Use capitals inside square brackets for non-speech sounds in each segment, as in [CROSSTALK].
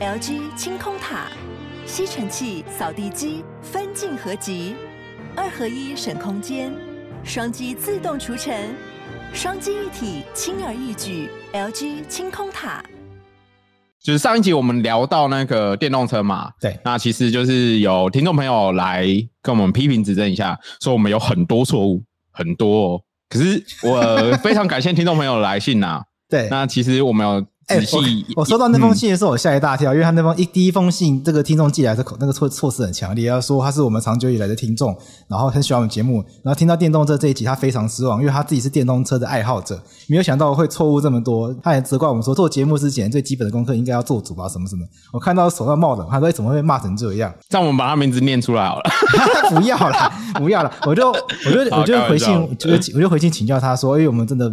LG 清空塔，吸尘器、扫地机分镜合集，二合一省空间，双击自动除尘，双击一体轻而易举。LG 清空塔。就是上一集我们聊到那个电动车嘛，对，那其实就是有听众朋友来跟我们批评指正一下，说我们有很多错误，很多哦。可是我 [LAUGHS] 非常感谢听众朋友的来信呐、啊，对，那其实我们有。仔细、欸我，收到那封信的时候，我吓一大跳，嗯、因为他那封一第一封信，这个听众寄来的口那个措措辞很强烈，要说他是我们长久以来的听众，然后很喜欢我们节目，然后听到电动车这一集，他非常失望，因为他自己是电动车的爱好者，没有想到会错误这么多，他也责怪我们说做节目之前最基本的功课应该要做足吧，什么什么。我看到手上冒冷汗，他说怎么会骂成这样？让我们把他名字念出来好了，[LAUGHS] 不要了，不要了，我就我就我就回信，就我就回信请教他说，因为我们真的。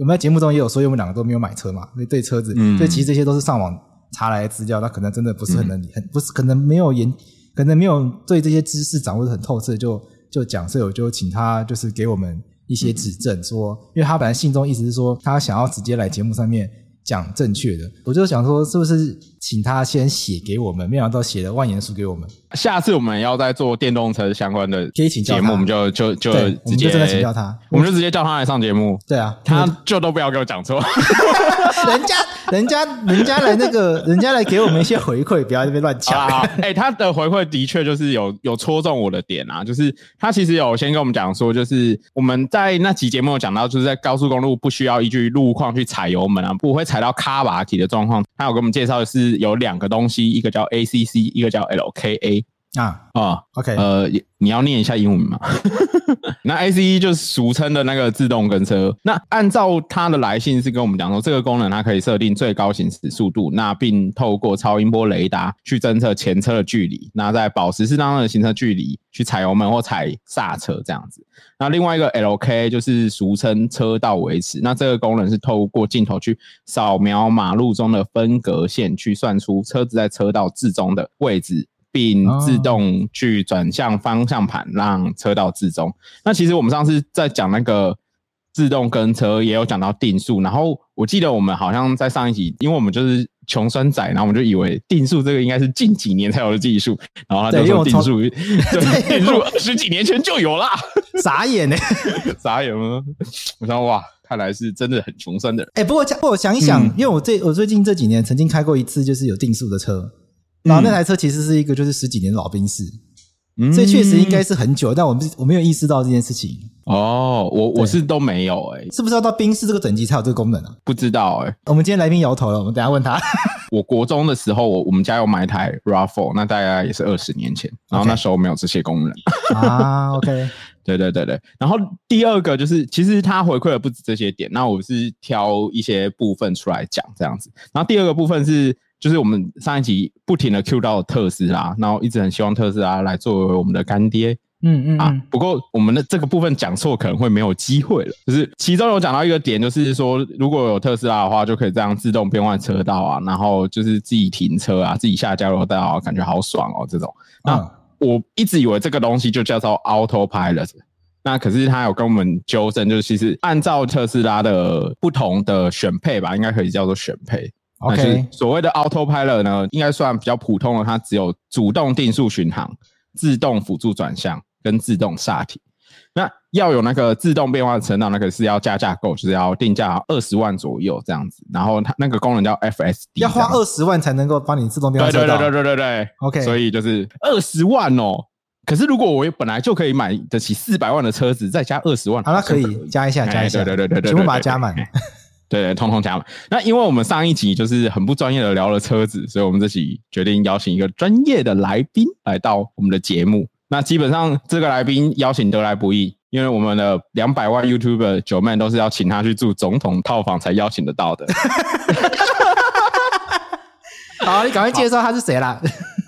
我们在节目中也有说，因为我们两个都没有买车嘛，所以对车子，嗯、所以其实这些都是上网查来的资料，那可能真的不是很能，嗯、很不是可能没有研，可能没有对这些知识掌握的很透彻，就就讲，所以我就请他就是给我们一些指正，说，因为他本来信中意思是说，他想要直接来节目上面。讲正确的，我就想说，是不是请他先写给我们？没想到写了万言书给我们。下次我们要再做电动车相关的可以请教节目，我们就就就直接真的请教他，我们就直接叫他来上节目。对啊，他就都不要给我讲错。[LAUGHS] 人家，人家，人家来那个，人家来给我们一些回馈，不要在这边乱讲。哎、欸，他的回馈的确就是有有戳中我的点啊，就是他其实有先跟我们讲说，就是我们在那期节目有讲到，就是在高速公路不需要依据路况去踩油门啊，不会踩到卡瓦体的状况。他有给我们介绍的是有两个东西，一个叫 ACC，一个叫 LKA。啊啊、哦、，OK，呃，你要念一下英文吗？[LAUGHS] 那 ACE 就是俗称的那个自动跟车。那按照它的来信是跟我们讲说，这个功能它可以设定最高行驶速度，那并透过超音波雷达去侦测前车的距离，那在保持适当的行车距离去踩油门或踩刹车这样子。那另外一个 LK 就是俗称车道维持，那这个功能是透过镜头去扫描马路中的分隔线，去算出车子在车道置中的位置。并自动去转向方向盘，让车道自中。那其实我们上次在讲那个自动跟车，也有讲到定速。然后我记得我们好像在上一集，因为我们就是穷酸仔，然后我们就以为定速这个应该是近几年才有的技术。然后他就说定速，[LAUGHS] 定速十几年前就有啦。傻眼呢？[LAUGHS] 傻眼吗？我想哇，看来是真的很穷酸的人。哎，不过不过我想一想，因为我这我最近这几年曾经开过一次，就是有定速的车。然后那台车其实是一个就是十几年的老兵士，嗯，所以确实应该是很久，但我们我没有意识到这件事情。哦，我我是都没有哎、欸，是不是要到兵士这个等级才有这个功能啊？不知道哎、欸。我们今天来宾摇头了，我们等一下问他。[LAUGHS] 我国中的时候，我我们家有买一台 RAV4，那大概也是二十年前，然后那时候没有这些功能。[LAUGHS] 啊，OK，[LAUGHS] 对对对对。然后第二个就是，其实他回馈的不止这些点，那我是挑一些部分出来讲这样子。然后第二个部分是。就是我们上一集不停的 cue 到特斯拉，然后一直很希望特斯拉来作为我们的干爹，嗯嗯啊。不过我们的这个部分讲错可能会没有机会了。就是其中有讲到一个点，就是说如果有特斯拉的话，就可以这样自动变换车道啊，然后就是自己停车啊，自己下交流道啊，感觉好爽哦。这种，那我一直以为这个东西就叫做 Autopilot，那可是他有跟我们纠正，就是其实按照特斯拉的不同的选配吧，应该可以叫做选配。OK，所谓的 Autopilot 呢，应该算比较普通的，它只有主动定速巡航、自动辅助转向跟自动刹停。那要有那个自动变化的车道，那个是要加价购，就是要定价二十万左右这样子。然后它那个功能叫 FSD，要花二十万才能够帮你自动变化车道。对对对对对对对。OK，所以就是二十万哦。可是如果我本来就可以买得起四百万的车子，再加二十万，好，那可以加一下，加一下，对对对对，全部把它加满。对，对，通通加满。那因为我们上一集就是很不专业的聊了车子，所以我们这期决定邀请一个专业的来宾来到我们的节目。那基本上这个来宾邀请得来不易，因为我们的两百万 YouTuber 九妹都是要请他去住总统套房才邀请得到的。[LAUGHS] 好，你赶快介绍他是谁啦？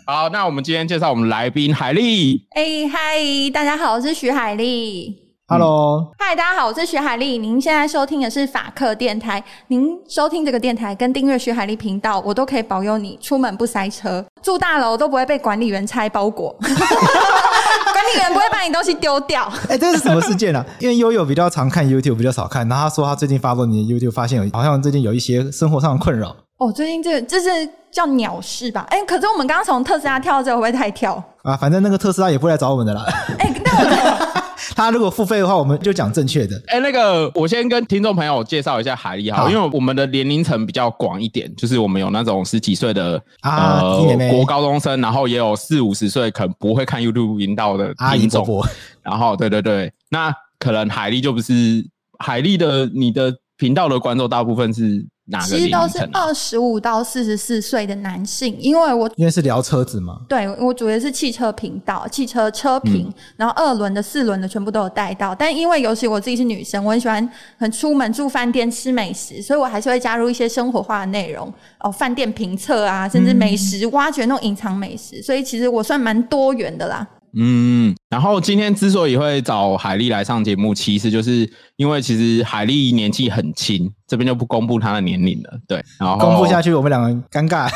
好，那我们今天介绍我们来宾海丽。哎，嗨，大家好，我是徐海莉。Hello，嗨，大家好，我是徐海丽。您现在收听的是法客电台。您收听这个电台跟订阅徐海丽频道，我都可以保佑你出门不塞车，住大楼都不会被管理员拆包裹。[LAUGHS] 管理理员不会把你东西丢掉。哎、欸，这是什么事件啊？[LAUGHS] 因为悠悠比较常看 YouTube，比较少看。然后他说他最近发布你的 YouTube，发现有好像最近有一些生活上的困扰。哦，最近这个这是叫鸟事吧？哎、欸，可是我们刚刚从特斯拉跳到这，会不会太跳？啊，反正那个特斯拉也不会来找我们的啦。[LAUGHS] 哎、欸，那我。他如果付费的话，我们就讲正确的。哎、欸，那个，我先跟听众朋友介绍一下海莉哈，因为我们的年龄层比较广一点，就是我们有那种十几岁的啊、国高中生，然后也有四五十岁可能不会看 YouTube 频道的听众。然后，对对对，那可能海莉就不是海莉的，你的频道的观众大部分是。其实都是二十五到四十四岁的男性，因为我因为是聊车子嘛，对，我主要是汽车频道，汽车车评，嗯、然后二轮的、四轮的全部都有带到。但因为尤其我自己是女生，我很喜欢很出门住饭店吃美食，所以我还是会加入一些生活化的内容哦，饭店评测啊，甚至美食挖掘那种隐藏美食，所以其实我算蛮多元的啦。嗯，然后今天之所以会找海丽来上节目，其实就是因为其实海丽年纪很轻，这边就不公布她的年龄了。对，然后公布下去我们两个尴尬。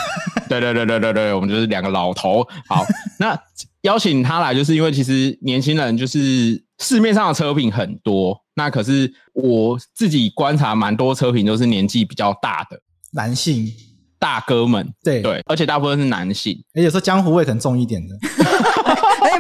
对对对对对对，我们就是两个老头。好，[LAUGHS] 那邀请她来，就是因为其实年轻人就是市面上的车品很多，那可是我自己观察蛮多车品都是年纪比较大的男性大哥们。对对，而且大部分是男性，而且说江湖味可能重一点的。[LAUGHS]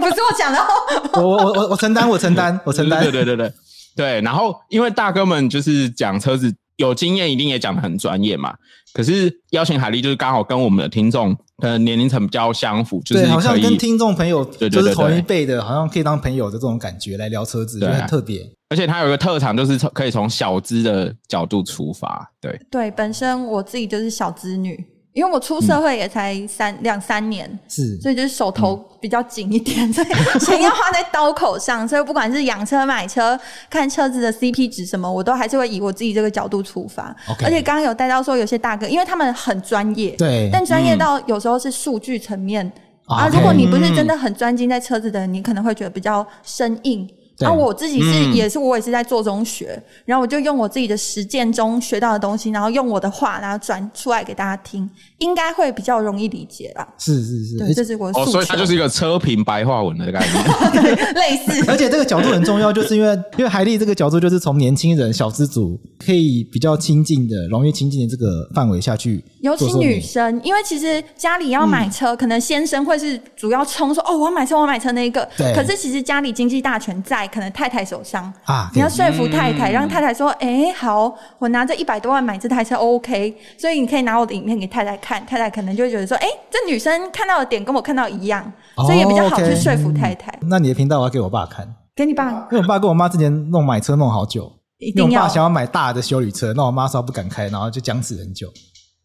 哎，不是我讲的哦，我我我我承担，我承担，我承担。[LAUGHS] 对对对对对。然后，因为大哥们就是讲车子有经验，一定也讲的很专业嘛。可是邀请海丽，就是刚好跟我们的听众的年龄层比较相符，就是好像跟听众朋友就是同一辈的，好像可以当朋友的这种感觉来聊车子，就很特别。而且他有一个特长，就是从可以从小资的角度出发。对对，本身我自己就是小资女。因为我出社会也才三两、嗯、三年，是，所以就是手头比较紧一点，嗯、所以 [LAUGHS] 钱要花在刀口上，所以不管是养车、买车、看车子的 CP 值什么，我都还是会以我自己这个角度出发。而且刚刚有带到说，有些大哥，因为他们很专业，对，但专业到有时候是数据层面、嗯、啊，如果你不是真的很专精在车子的人，你可能会觉得比较生硬。然后、啊、我自己是、嗯、也是我也是在做中学，然后我就用我自己的实践中学到的东西，然后用我的话，然后转出来给大家听，应该会比较容易理解吧。是是是，对，这是我的。哦，所以它就是一个车评白话文的概念，[LAUGHS] 类似。而且这个角度很重要，就是因为因为海丽这个角度就是从年轻人小资族可以比较亲近的、容易亲近的这个范围下去，尤其女生，因为其实家里要买车，嗯、可能先生会是主要冲说哦，我要买车，我要买车那一个。对。可是其实家里经济大权在。可能太太手上啊，你要说服太太，嗯、让太太说：“哎、欸，好，我拿这一百多万买这台车，OK。”所以你可以拿我的影片给太太看，太太可能就会觉得说：“哎、欸，这女生看到的点跟我看到一样，哦、所以也比较好去说服太太。嗯”那你的频道我要给我爸看，给你爸，因为我爸跟我妈之前弄买车弄好久，一定要因为我爸想要买大的修理车，那我妈说不敢开，然后就僵持很久。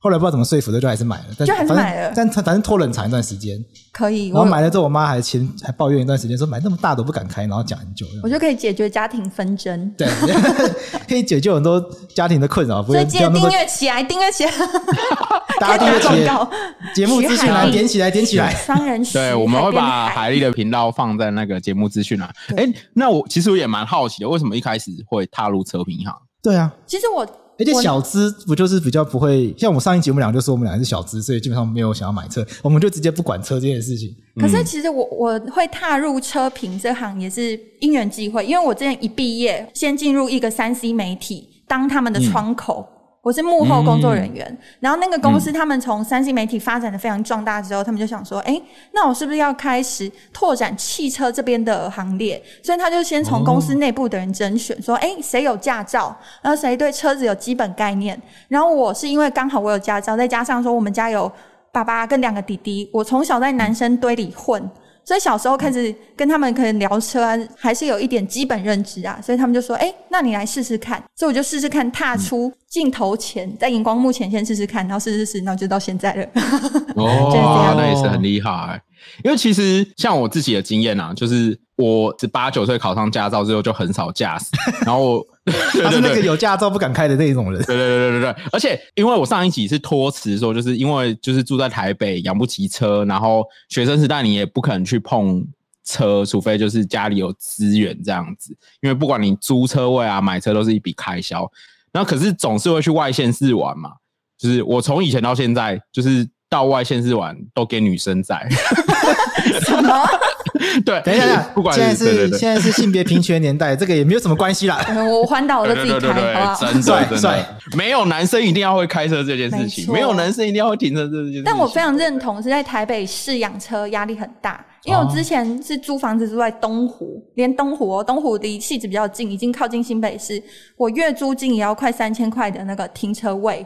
后来不知道怎么说服的，就还是买了。但就还是买了，但反正拖了很长一段时间。可以。然后买了之后，我妈还前还抱怨一段时间，说买那么大都不敢开，然后讲很久。我就可以解决家庭纷争。对，[LAUGHS] 可以解决很多家庭的困扰。所以记得订阅起来，订阅起来。[LAUGHS] 大家订阅起来。节目资讯栏点起来，点起来。商人 [LAUGHS] 对，我们会把海丽的频道放在那个节目资讯栏。哎，那我其实我也蛮好奇的，为什么一开始会踏入车评行？对啊，其实我。而且小资不就是比较不会像我们上一集我们俩就说我们俩是小资，所以基本上没有想要买车，我们就直接不管车这件事情。可是其实我我会踏入车评这行也是因缘际会，因为我之前一毕业先进入一个三 C 媒体当他们的窗口。嗯我是幕后工作人员，嗯、然后那个公司他们从三星媒体发展的非常壮大之后，嗯、他们就想说，哎，那我是不是要开始拓展汽车这边的行列？所以他就先从公司内部的人甄选，哦、说，哎，谁有驾照，然后谁对车子有基本概念。然后我是因为刚好我有驾照，再加上说我们家有爸爸跟两个弟弟，我从小在男生堆里混。所以小时候开始跟他们可能聊车啊，还是有一点基本认知啊，所以他们就说：“哎，那你来试试看。”所以我就试试看，踏出镜头前，在荧光幕前先试试看，然后试试试，然后就到现在了。[LAUGHS] 哦，那也是很厉害。因为其实像我自己的经验啊，就是我十八九岁考上驾照之后就很少驾驶，然后我 [LAUGHS] 他是那个有驾照不敢开的那一种人。对对对对对对，而且因为我上一集是托辞说，就是因为就是住在台北养不起车，然后学生时代你也不可能去碰车，除非就是家里有资源这样子。因为不管你租车位啊、买车都是一笔开销，然后可是总是会去外县市玩嘛。就是我从以前到现在就是。到外县市玩都给女生载，[LAUGHS] 什么？[LAUGHS] 对，等一下，不管现在是现在是性别平权年代，这个也没有什么关系啦。[LAUGHS] 我环岛我都自己对对对对开，好不好？真的真帅的，没有男生一定要会开车这件事情，没有男生一定要会停车这件事情。但我非常认同是在台北市养车压力很大，因为我之前是租房子住在东湖，连东湖哦，东湖离戏子比较近，已经靠近新北市，我月租金也要快三千块的那个停车位。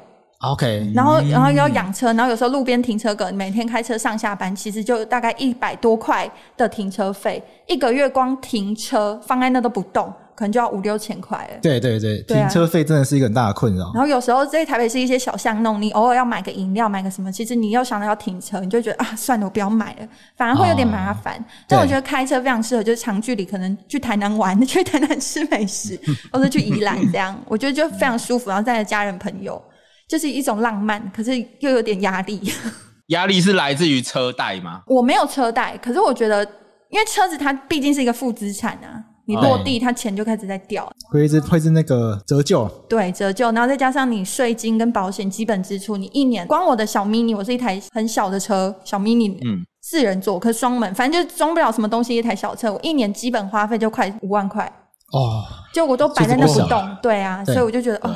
OK，然后，然后又要养车，然后有时候路边停车格，每天开车上下班，其实就大概一百多块的停车费，一个月光停车放在那都不动，可能就要五六千块了。对对对，对啊停车费真的是一个很大的困扰。然后有时候在台北市一些小巷弄，你偶尔要买个饮料，买个什么，其实你又想到要停车，你就觉得啊，算了，我不要买了，反而会有点麻烦。哦、但我觉得开车非常适合，就是长距离，可能去台南玩，去台南吃美食，或者去宜兰这样，我觉得就非常舒服。然后带着家人朋友。就是一种浪漫，可是又有点压力。[LAUGHS] 压力是来自于车贷吗？我没有车贷，可是我觉得，因为车子它毕竟是一个负资产啊，你落地它钱就开始在掉，会是会是那个折旧，对折旧，然后再加上你税金跟保险基本支出，你一年光我的小 mini，我是一台很小的车，小 mini，嗯，四人座，可是双门，反正就装不了什么东西，一台小车，我一年基本花费就快五万块。哦，就我都摆在那不动，对啊，对所以我就觉得哦。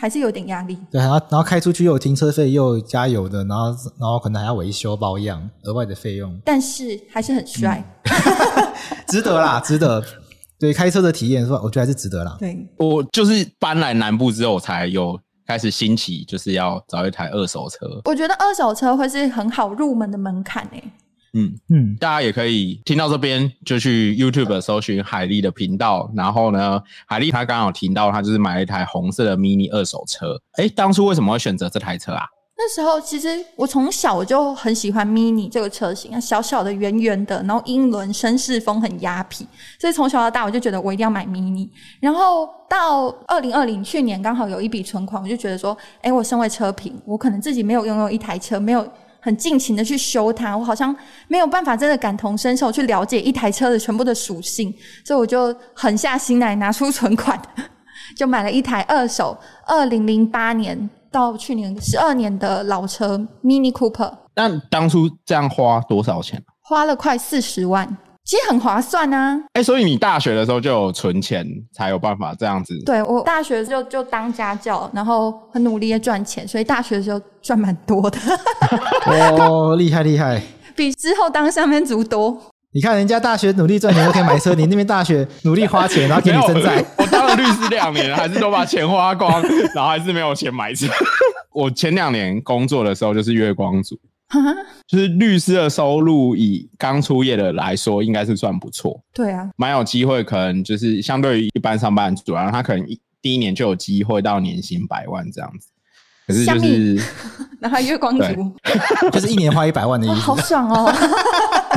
还是有点压力，对，然后然后开出去又有停车费，又有加油的，然后然后可能还要维修保养，额外的费用。但是还是很帅，嗯、[LAUGHS] 值得啦，[LAUGHS] 值得。对，开车的体验是吧？我觉得还是值得啦。对，我就是搬来南部之后，才有开始兴起，就是要找一台二手车。我觉得二手车会是很好入门的门槛诶、欸。嗯嗯，大家也可以听到这边就去 YouTube 搜寻海丽的频道，然后呢，海丽她刚好提到她就是买了一台红色的 Mini 二手车。诶，当初为什么会选择这台车啊？那时候其实我从小我就很喜欢 Mini 这个车型，小小的、圆圆的，然后英伦绅士风很雅痞，所以从小到大我就觉得我一定要买 Mini。然后到二零二零去年刚好有一笔存款，我就觉得说，诶，我身为车评，我可能自己没有拥有一台车，没有。很尽情的去修它，我好像没有办法真的感同身受去了解一台车的全部的属性，所以我就狠下心来拿出存款，[LAUGHS] 就买了一台二手二零零八年到去年十二年的老车 Mini Cooper。那当初这样花多少钱？花了快四十万。其实很划算啊！哎、欸，所以你大学的时候就有存钱，才有办法这样子。对，我大学就就当家教，然后很努力的赚钱，所以大学的时候赚蛮多的。哦，厉害厉害，[LAUGHS] 比之后当上班族多。你看人家大学努力赚钱都可以买车，你那边大学努力花钱，然后给你生债。我当了律师两年，还是都把钱花光，然后还是没有钱买车。[LAUGHS] 我前两年工作的时候就是月光族。[LAUGHS] 就是律师的收入，以刚出业的来说，应该是算不错。对啊，蛮有机会，可能就是相对于一般上班族，然后他可能一第一年就有机会到年薪百万这样子。可是就是，[LAUGHS] 然后月光族，[LAUGHS] 就是一年花一百万的意思。好爽哦！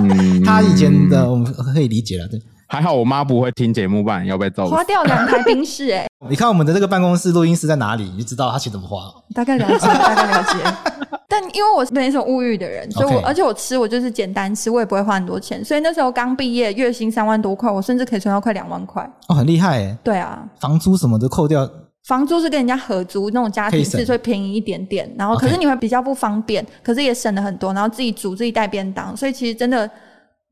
嗯，他以前的我们可以理解了，对。还好我妈不会听节目，不然要被揍。花掉两台冰室，哎！你看我们的这个办公室录音室在哪里，你就知道他钱怎么花。大概了解，大概了解。但因为我是没什么物欲的人，所以我.而且我吃我就是简单吃，我也不会花很多钱。所以那时候刚毕业，月薪三万多块，我甚至可以存到快两万块。哦，很厉害哎。对啊，房租什么的扣掉。房租是跟人家合租那种家庭式，所以便宜一点点。然后可是你会比较不方便.可是也省了很多。然后自己煮自己带便当，所以其实真的。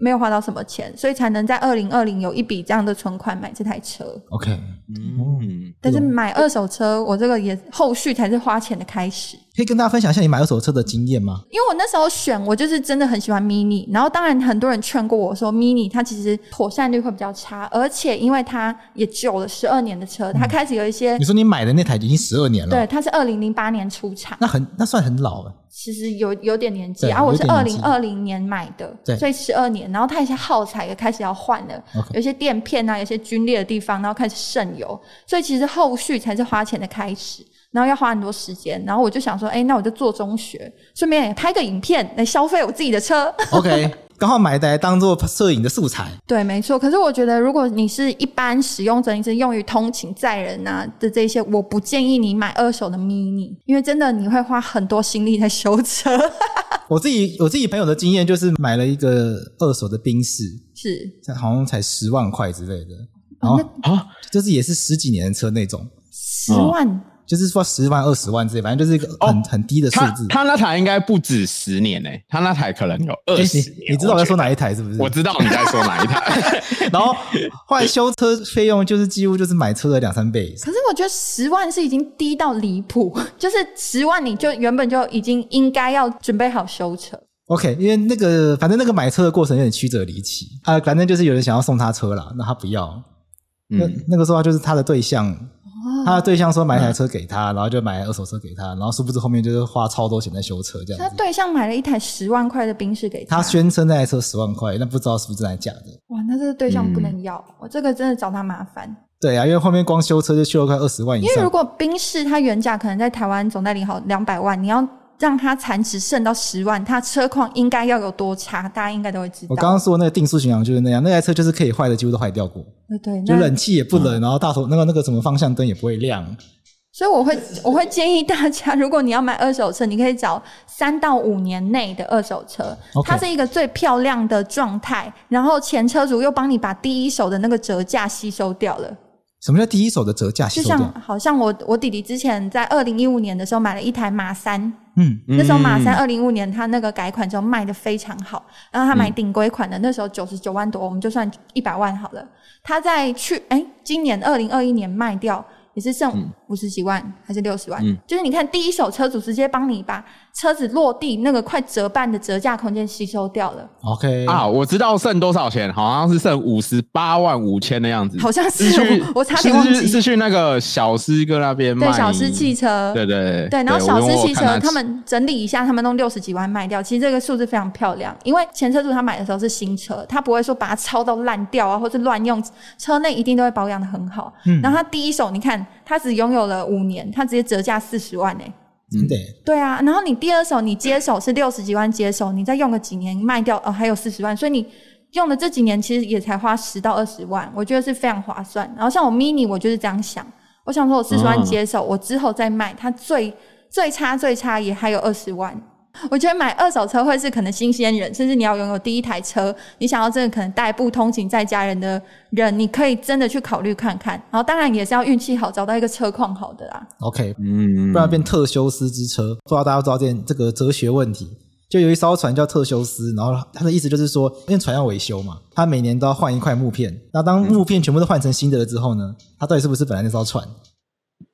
没有花到什么钱，所以才能在二零二零有一笔这样的存款买这台车。OK，嗯，但是买二手车，我这个也后续才是花钱的开始。可以跟大家分享一下你买二手车的经验吗？因为我那时候选，我就是真的很喜欢 Mini，然后当然很多人劝过我说，Mini 它其实妥善率会比较差，而且因为它也久了十二年的车，它开始有一些。你说你买的那台已经十二年了？对，它是二零零八年出厂，那很那算很老了。其实有有点年纪，然后我是二零二零年买的，对所以十二年，然后它一些耗材也开始要换了.有些垫片啊，有些龟裂的地方，然后开始渗油，所以其实后续才是花钱的开始。然后要花很多时间，然后我就想说，哎，那我就做中学，顺便也拍个影片来消费我自己的车。OK，刚好买来当做摄影的素材。对，没错。可是我觉得，如果你是一般使用者，你是用于通勤载人啊的这些，我不建议你买二手的 Mini，因为真的你会花很多心力在修车。[LAUGHS] 我自己我自己朋友的经验就是买了一个二手的宾士，是，好像才十万块之类的，然后啊，就是也是十几年的车那种，十万。就是说十万、二十万之类，反正就是一个很、哦、很低的数字。他那台应该不止十年诶，他那台可能有二十年、欸你。你知道我在说哪一台是不是？我知道你在说哪一台。[LAUGHS] 然后换修车费用就是几乎就是买车的两三倍。可是我觉得十万是已经低到离谱，[LAUGHS] 就是十万你就原本就已经应该要准备好修车。OK，因为那个反正那个买车的过程有点曲折离奇啊，反正就是有人想要送他车啦，那他不要。嗯、那那个时候就是他的对象。他的对象说买一台车给他，然后就买二手车给他，然后殊不知后面就是花超多钱在修车这样。他对象买了一台十万块的宾士给他，他宣称那台车十万块，那不知道是不是真的假的。哇，那这个对象不能要，我、嗯、这个真的找他麻烦。对啊，因为后面光修车就修了快二十万以上。因为如果宾士它原价可能在台湾总代理好两百万，你要。让它残值剩到十万，它车况应该要有多差？大家应该都会知道。我刚刚说那个定速巡航就是那样，那台车就是可以坏的，几乎都坏掉过。对对，就冷气也不冷，嗯、然后大头那个那个什么方向灯也不会亮。所以我会我会建议大家，如果你要买二手车，你可以找三到五年内的二手车.它是一个最漂亮的状态，然后前车主又帮你把第一手的那个折价吸收掉了。什么叫第一手的折价？就像好像我我弟弟之前在二零一五年的时候买了一台马三。嗯，那时候马三二零一五年他那个改款之后卖的非常好，然后他买顶规款的，那时候九十九万多，我们就算一百万好了。他在去哎、欸，今年二零二一年卖掉。也是剩五十几万还是六十万？嗯，就是你看第一手车主直接帮你把车子落地那个快折半的折价空间吸收掉了。OK 啊，我知道剩多少钱，好像是剩五十八万五千的样子。好像是，是我差点忘记是，是去那个小师哥那边卖。对，小师汽车。对对对，对。然后小师汽车他们整理一下，他们弄六十几万卖掉。其实这个数字非常漂亮，因为前车主他买的时候是新车，他不会说把它超到烂掉啊，或是乱用，车内一定都会保养的很好。嗯。然后他第一手，你看。他只拥有了五年，他直接折价四十万诶、欸，真的？对啊，然后你第二手你接手是六十几万接手，你再用个几年卖掉哦，还有四十万，所以你用的这几年其实也才花十到二十万，我觉得是非常划算。然后像我 mini，我就是这样想，我想说我四十万接手，哦、我之后再卖，它最最差最差也还有二十万。我觉得买二手车会是可能新鲜人，甚至你要拥有第一台车，你想要真的可能代步通勤在家人的人，你可以真的去考虑看看。然后当然也是要运气好，找到一个车况好的啦。OK，嗯，不然变特修斯之车。不知道大家知道这这个哲学问题？就有一艘船叫特修斯，然后它的意思就是说，因为船要维修嘛，它每年都要换一块木片。那当木片全部都换成新的了之后呢，它到底是不是本来那艘船？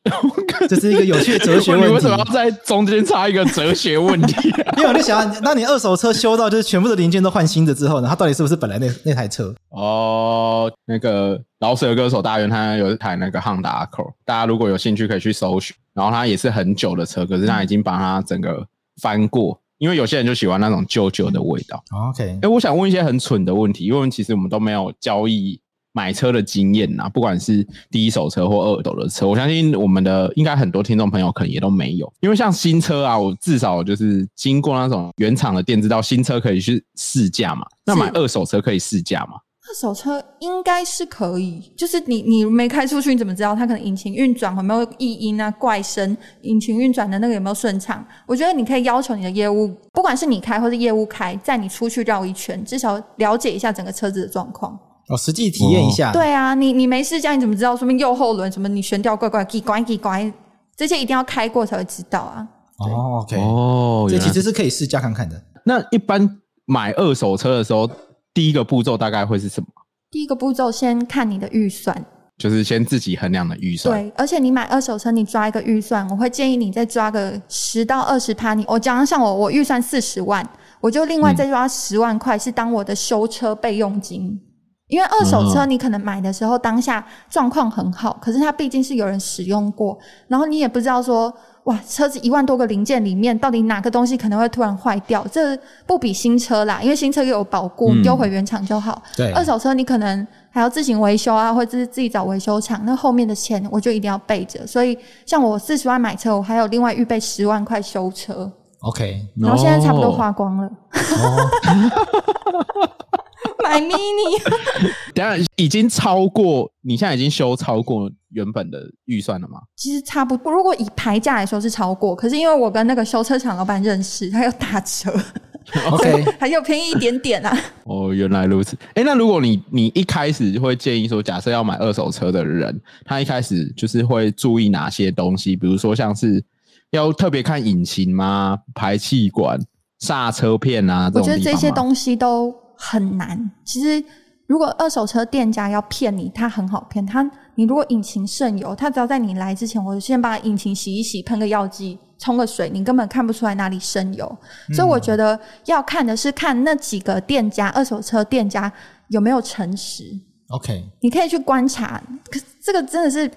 [LAUGHS] 这是一个有趣的哲学问题。你为什么要在中间插一个哲学问题？因为我就想，当你二手车修到就是全部的零件都换新的之后呢，它到底是不是本来那那台车？哦，那个饶舌歌手大元他有一台那个 Honda Accord，大家如果有兴趣可以去搜寻。然后它也是很久的车，可是他已经把它整个翻过，因为有些人就喜欢那种旧旧的味道。OK，哎，我想问一些很蠢的问题，因为其实我们都没有交易。买车的经验呐，不管是第一手车或二手的车，我相信我们的应该很多听众朋友可能也都没有。因为像新车啊，我至少就是经过那种原厂的店，知道新车可以去试驾嘛。那买二手车可以试驾嘛？二手车应该是可以，就是你你没开出去，你怎么知道它可能引擎运转有没有异音啊、怪声？引擎运转的那个有没有顺畅？我觉得你可以要求你的业务，不管是你开或是业务开，在你出去绕一圈，至少了解一下整个车子的状况。哦，实际体验一下。对啊，你你没试驾，你怎么知道？说明右后轮什么？你悬吊怪怪，奇怪奇怪，这些一定要开过才会知道啊。哦，OK，哦，这其实是可以试驾看看的。那一般买二手车的时候，第一个步骤大概会是什么？第一个步骤先看你的预算，就是先自己衡量的预算。对，而且你买二手车，你抓一个预算，我会建议你再抓个十到二十趴。你我讲像我，我预算四十万，我就另外再抓十万块，是当我的修车备用金。因为二手车你可能买的时候当下状况很好，可是它毕竟是有人使用过，然后你也不知道说，哇，车子一万多个零件里面到底哪个东西可能会突然坏掉，这不比新车啦，因为新车又有保固，丢回原厂就好。对，二手车你可能还要自行维修啊，或者是自己找维修厂，那后面的钱我就一定要备着。所以像我四十万买车，我还有另外预备十万块修车。OK，然后现在差不多花光了。[LAUGHS] 买 mini，[LAUGHS] 等下已经超过，你现在已经修超过原本的预算了吗？其实差不多，如果以牌价来说是超过，可是因为我跟那个修车厂老板认识，他有打折。[LAUGHS] OK，还有便宜一点点啊。[LAUGHS] 哦，原来如此。哎，那如果你你一开始会建议说，假设要买二手车的人，他一开始就是会注意哪些东西？比如说像是要特别看引擎吗？排气管、刹车片啊？我觉得这些东西都很难。其实。如果二手车店家要骗你，他很好骗。他，你如果引擎渗油，他只要在你来之前，我先把引擎洗一洗，喷个药剂，冲个水，你根本看不出来哪里渗油。嗯。所以我觉得要看的是看那几个店家，二手车店家有没有诚实。OK，你可以去观察，可是这个真的是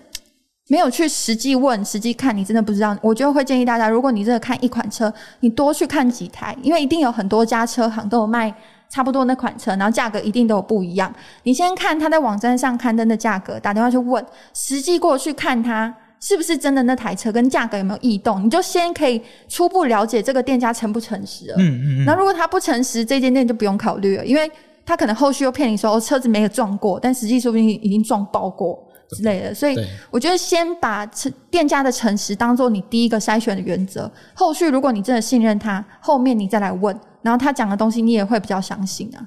没有去实际问、实际看，你真的不知道。我就会建议大家，如果你真的看一款车，你多去看几台，因为一定有很多家车行都有卖。差不多那款车，然后价格一定都有不一样。你先看他在网站上刊登的价格，打电话去问，实际过去看他是不是真的那台车，跟价格有没有异动，你就先可以初步了解这个店家诚不诚实了。嗯嗯嗯。那如果他不诚实，这间店就不用考虑了，因为他可能后续又骗你说哦，车子没有撞过，但实际说不定已经撞爆过之类的。所以我觉得先把店家的诚实当做你第一个筛选的原则，后续如果你真的信任他，后面你再来问。然后他讲的东西你也会比较相信啊，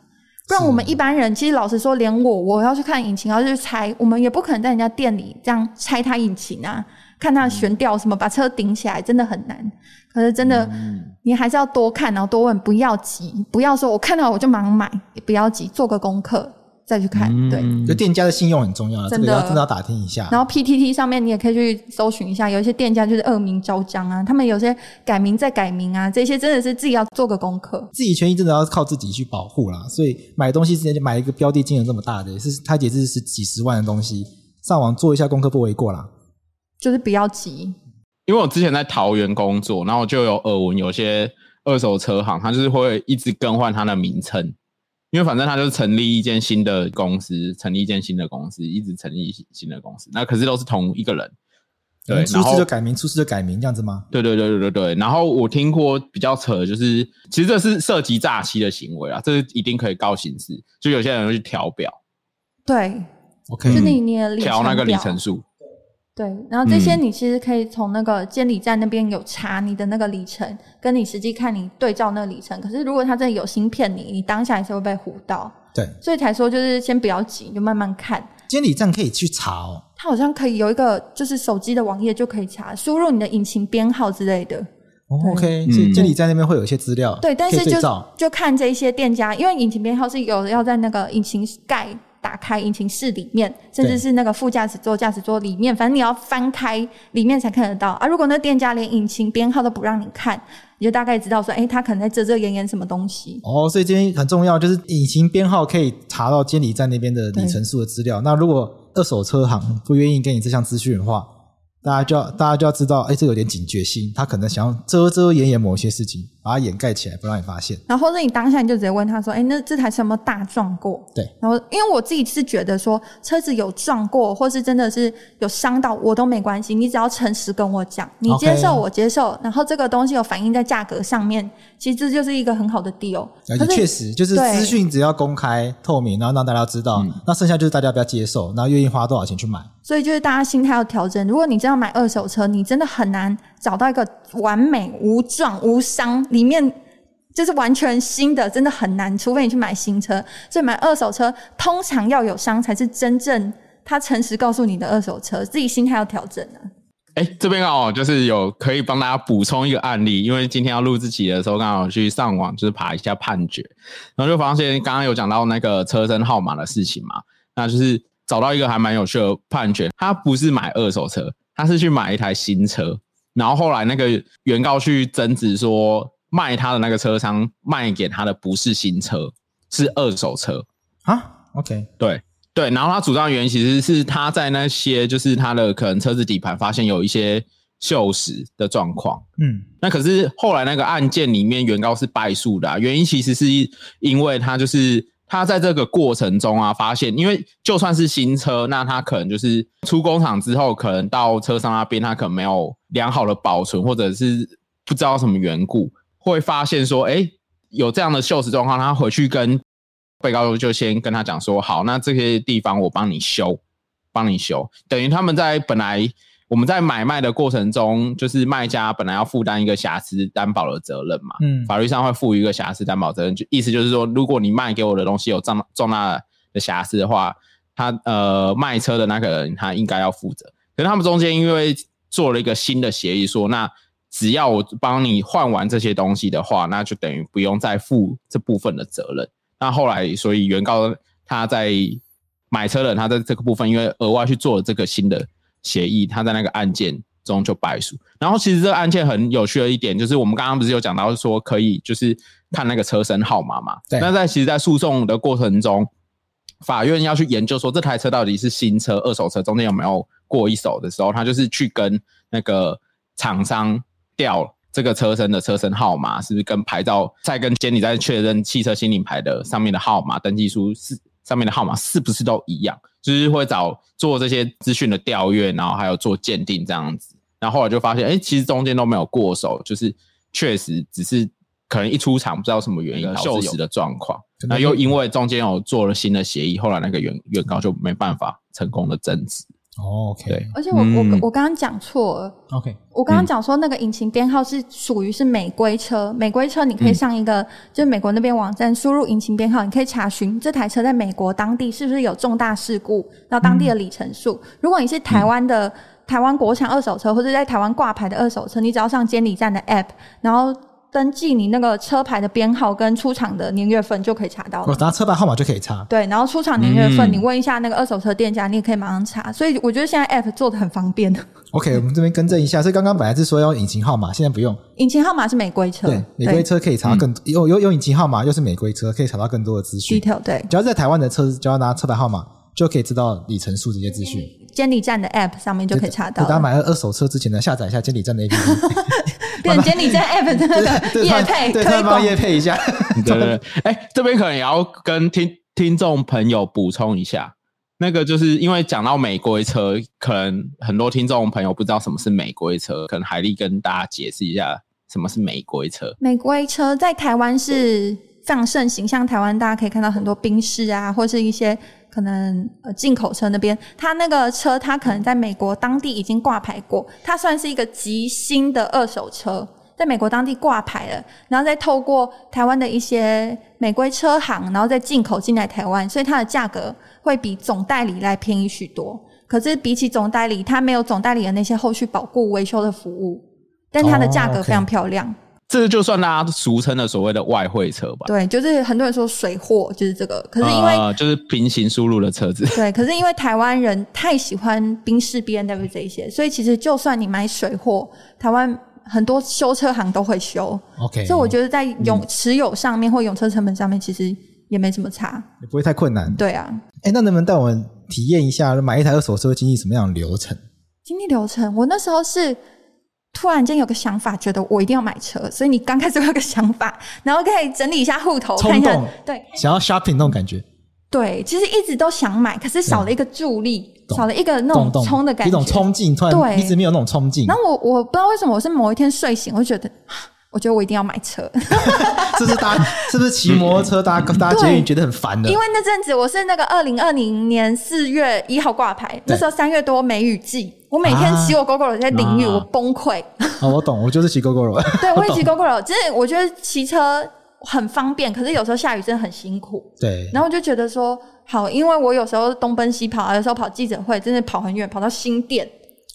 不然我们一般人其实老实说，连我我要去看引擎，要去拆，我们也不可能在人家店里这样拆他引擎啊，看他悬吊什么，把车顶起来，真的很难。可是真的，你还是要多看，然后多问，不要急，不要说我看到我就盲买，也不要急，做个功课。再去看，对，就店家的信用很重要，真的要真的要打听一下。然后 PTT 上面你也可以去搜寻一下，有一些店家就是恶名昭彰啊，他们有些改名再改名啊，这些真的是自己要做个功课。自己权益真的要靠自己去保护啦，所以买东西之前就买一个标的金额这么大的，是它也是是几十万的东西，上网做一下功课不为过啦。就是不要急，因为我之前在桃园工作，然后就有耳闻有些二手车行，它就是会一直更换它的名称。因为反正他就成立一间新的公司，成立一间新的公司，一直成立新的公司。那可是都是同一个人，对，出事就改名，出事就改名，这样子吗？对对对对对对。然后我听过比较扯的，就是其实这是涉及诈欺的行为啊，这是一定可以告刑事。就有些人会去调表，对，OK，就你你调那个里程数。对，然后这些你其实可以从那个监理站那边有查你的那个里程，跟你实际看你对照那个里程。可是如果他真的有心骗你，你当下也是会被唬到。对，所以才说就是先不要急，就慢慢看。监理站可以去查哦，他好像可以有一个就是手机的网页就可以查，输入你的引擎编号之类的。哦，OK，所以监理站那边会有一些资料。对，但是就就看这一些店家，因为引擎编号是有要在那个引擎盖。打开引擎室里面，甚至是那个副驾驶座、驾驶座里面，反正你要翻开里面才看得到啊！如果那店家连引擎编号都不让你看，你就大概知道说，哎、欸，他可能在遮遮掩掩什么东西。哦，所以这边很重要，就是引擎编号可以查到监理站那边的里程数的资料。那如果二手车行不愿意给你这项资讯的话，大家就要大家就要知道，哎，这有点警觉性，他可能想要遮遮掩掩某些事情，把它掩盖起来，不让你发现。然后或者你当下你就直接问他说，哎，那这台车有没有大撞过？对。然后因为我自己是觉得说，车子有撞过，或是真的是有伤到，我都没关系，你只要诚实跟我讲，你接受我接受，然后这个东西有反映在价格上面，其实这就是一个很好的 deal。而且确实就是资讯只要公开透明，然后让大家知道，嗯，那剩下就是大家不要接受，然后愿意花多少钱去买。所以就是大家心态要调整。如果你真要买二手车，你真的很难找到一个完美无撞无伤，里面就是完全新的，真的很难。除非你去买新车，所以买二手车通常要有伤才是真正他诚实告诉你的二手车。自己心态要调整呢。哎，这边刚好就是有可以帮大家补充一个案例，因为今天要录这期的时候，刚好去上网就是爬一下判决，然后就发现刚刚有讲到那个车身号码的事情嘛，那就是。找到一个还蛮有趣的判决，他不是买二手车，他是去买一台新车，然后后来那个原告去争执说，卖他的那个车商卖给他的不是新车，是二手车啊？OK，对对，然后他主张的原因其实是他在那些就是他的可能车子底盘发现有一些锈蚀的状况，嗯，那可是后来那个案件里面原告是败诉的啊，原因其实是因为他就是。他在这个过程中啊，发现，因为就算是新车，那他可能就是出工厂之后，可能到车商那边，他可能没有良好的保存，或者是不知道什么缘故，会发现说，哎，有这样的锈蚀状况，他回去跟被告就先跟他讲说，好，那这些地方我帮你修，帮你修，等于他们在本来我们在买卖的过程中，就是卖家本来要负担一个瑕疵担保的责任嘛，嗯，法律上会赋予一个瑕疵担保责任，就意思就是说，如果你卖给我的东西有重重大的瑕疵的话，他呃卖车的那个人他应该要负责。可是他们中间因为做了一个新的协议，说那只要我帮你换完这些东西的话，那就等于不用再负这部分的责任。那后来，所以原告他在买车的他在这个部分，因为额外去做了这个新的。协议，他在那个案件中就败诉。然后，其实这个案件很有趣的一点，就是我们刚刚不是有讲到说可以就是看那个车身号码嘛？对。那在其实，在诉讼的过程中，法院要去研究说这台车到底是新车、二手车，中间有没有过一手的时候，他就是去跟那个厂商调这个车身的车身号码，是不是跟牌照再跟监理再确认汽车新领牌的上面的号码登记书是上面的号码是不是都一样？就是会找做这些资讯的调阅，然后还有做鉴定这样子，然后后来就发现，哎，其实中间都没有过手，就是确实只是可能一出厂不知道什么原因导致的状况，那又因为中间有做了新的协议，后来那个原原告就没办法成功的增值。哦，OK，对，而且我、嗯、我我刚刚讲错了，OK，我刚刚讲说那个引擎编号是属于是美规车，美规车你可以上一个、嗯、就是美国那边网站输入引擎编号，你可以查询这台车在美国当地是不是有重大事故，然后当地的里程数。嗯、如果你是台湾的、嗯、台湾国产二手车，或者在台湾挂牌的二手车，你只要上监理站的 App，然后。登记你那个车牌的编号跟出厂的年月份就可以查到了。我拿车牌号码就可以查。对，然后出厂年月份，你问一下那个二手车店家，你也可以马上查。所以我觉得现在 App 做的很方便。OK，我们这边更正一下，所以刚刚本来是说要引擎号码，现在不用。引擎号码是美规车。对，美规车可以查到更多，有有有引擎号码又是美规车，可以查到更多的资讯。Detail 对。只要在台湾的车，只要拿车牌号码就可以知道里程数这些资讯。监理站的 App 上面就可以查到。大家买二手车之前呢，下载一下监理站的 APP。[LAUGHS] 变监理站 App 真的业配，对，帮业配一下。对对对，哎、欸，这边可能也要跟听听众朋友补充一下，那个就是因为讲到美规车，可能很多听众朋友不知道什么是美规车，可能海丽跟大家解释一下什么是美规车。美规车在台湾是非常盛行，像台湾大家可以看到很多宾士啊，或是一些。可能呃进口车那边，他那个车他可能在美国当地已经挂牌过，它算是一个极新的二手车，在美国当地挂牌了，然后再透过台湾的一些美规车行，然后再进口进来台湾，所以它的价格会比总代理来便宜许多。可是比起总代理，它没有总代理的那些后续保固维修的服务，但它的价格非常漂亮。这就算大家俗称的所谓的外汇车吧。对，就是很多人说水货就是这个，可是因为、呃、就是平行输入的车子。[LAUGHS] 对，可是因为台湾人太喜欢宾士、B N W 这一些，所以其实就算你买水货，台湾很多修车行都会修。OK，所以我觉得在永持有上面或用车成本上面，其实也没什么差，也不会太困难。对啊，哎，那能不能带我们体验一下买一台二手车会经历什么样的流程？经历流程，我那时候是。突然间有个想法，觉得我一定要买车，所以你刚开始会有个想法，[LAUGHS] 然后可以整理一下户头，看一下，对，想要 shopping 那种感觉。对，其实一直都想买，可是少了一个助力，嗯、少了一个那种冲的感觉，一种冲劲，突然对一直没有那种冲劲。然后我我不知道为什么，我是某一天睡醒，我就觉得。我觉得我一定要买车，[LAUGHS] 是不是搭？是不是骑摩托车搭搭捷运觉得很烦的？因为那阵子我是那个二零二零年四月一号挂牌，那时候三月多梅雨季，我每天骑我 Gogoro 在淋雨，我崩溃。哦，我懂，我就是骑 Gogoro。对，我也骑 Gogoro，其实我觉得骑车很方便，可是有时候下雨真的很辛苦。对。然后我就觉得说，好，因为我有时候东奔西跑，有时候跑记者会，真的跑很远，跑到新店。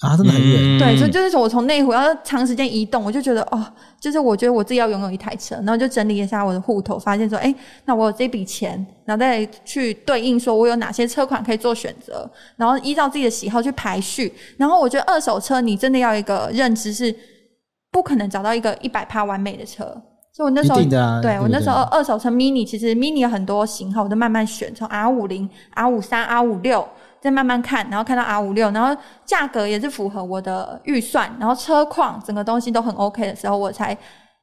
啊，真的很远。对，所以就是我从内湖要长时间移动，我就觉得哦，就是我觉得我自己要拥有一台车，然后就整理一下我的户头，发现说，哎，那我有这笔钱，然后再去对应说我有哪些车款可以做选择，然后依照自己的喜好去排序。然后我觉得二手车你真的要一个认知是，不可能找到一个一百趴完美的车。所以我那时候，啊、对我那时候二手车 mini 其实 mini 有很多型号，我都慢慢选，从 R 五零、R 五三、R 五六。再慢慢看，然后看到 R 五六，然后价格也是符合我的预算，然后车况整个东西都很 OK 的时候，我才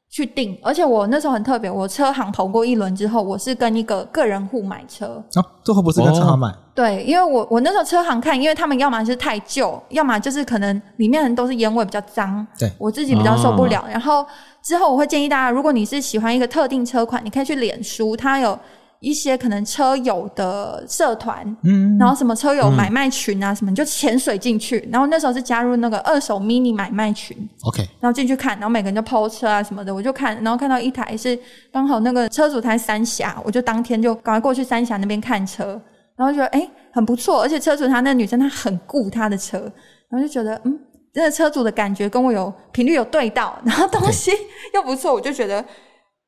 去订。而且我那时候很特别，我车行投过一轮之后，我是跟一个个人户买车。啊，最后不是跟车行买？对，因为我我那时候车行看，因为他们要么是太旧，要么就是可能里面人都是烟味比较脏，对，我自己比较受不了。哦、然后之后我会建议大家，如果你是喜欢一个特定车款，你可以去脸书，它有。一些可能车友的社团，嗯，然后什么车友买卖群啊，嗯、什么你就潜水进去，然后那时候是加入那个二手 mini 买卖群，OK，然后进去看，然后每个人就 po 车啊什么的，我就看，然后看到一台是刚好那个车主台三峡，我就当天就赶快过去三峡那边看车，然后就觉得哎很不错，而且车主他那个女生她很顾她的车，然后就觉得嗯，那个车主的感觉跟我有频率有对到，然后东西又不错，我就觉得。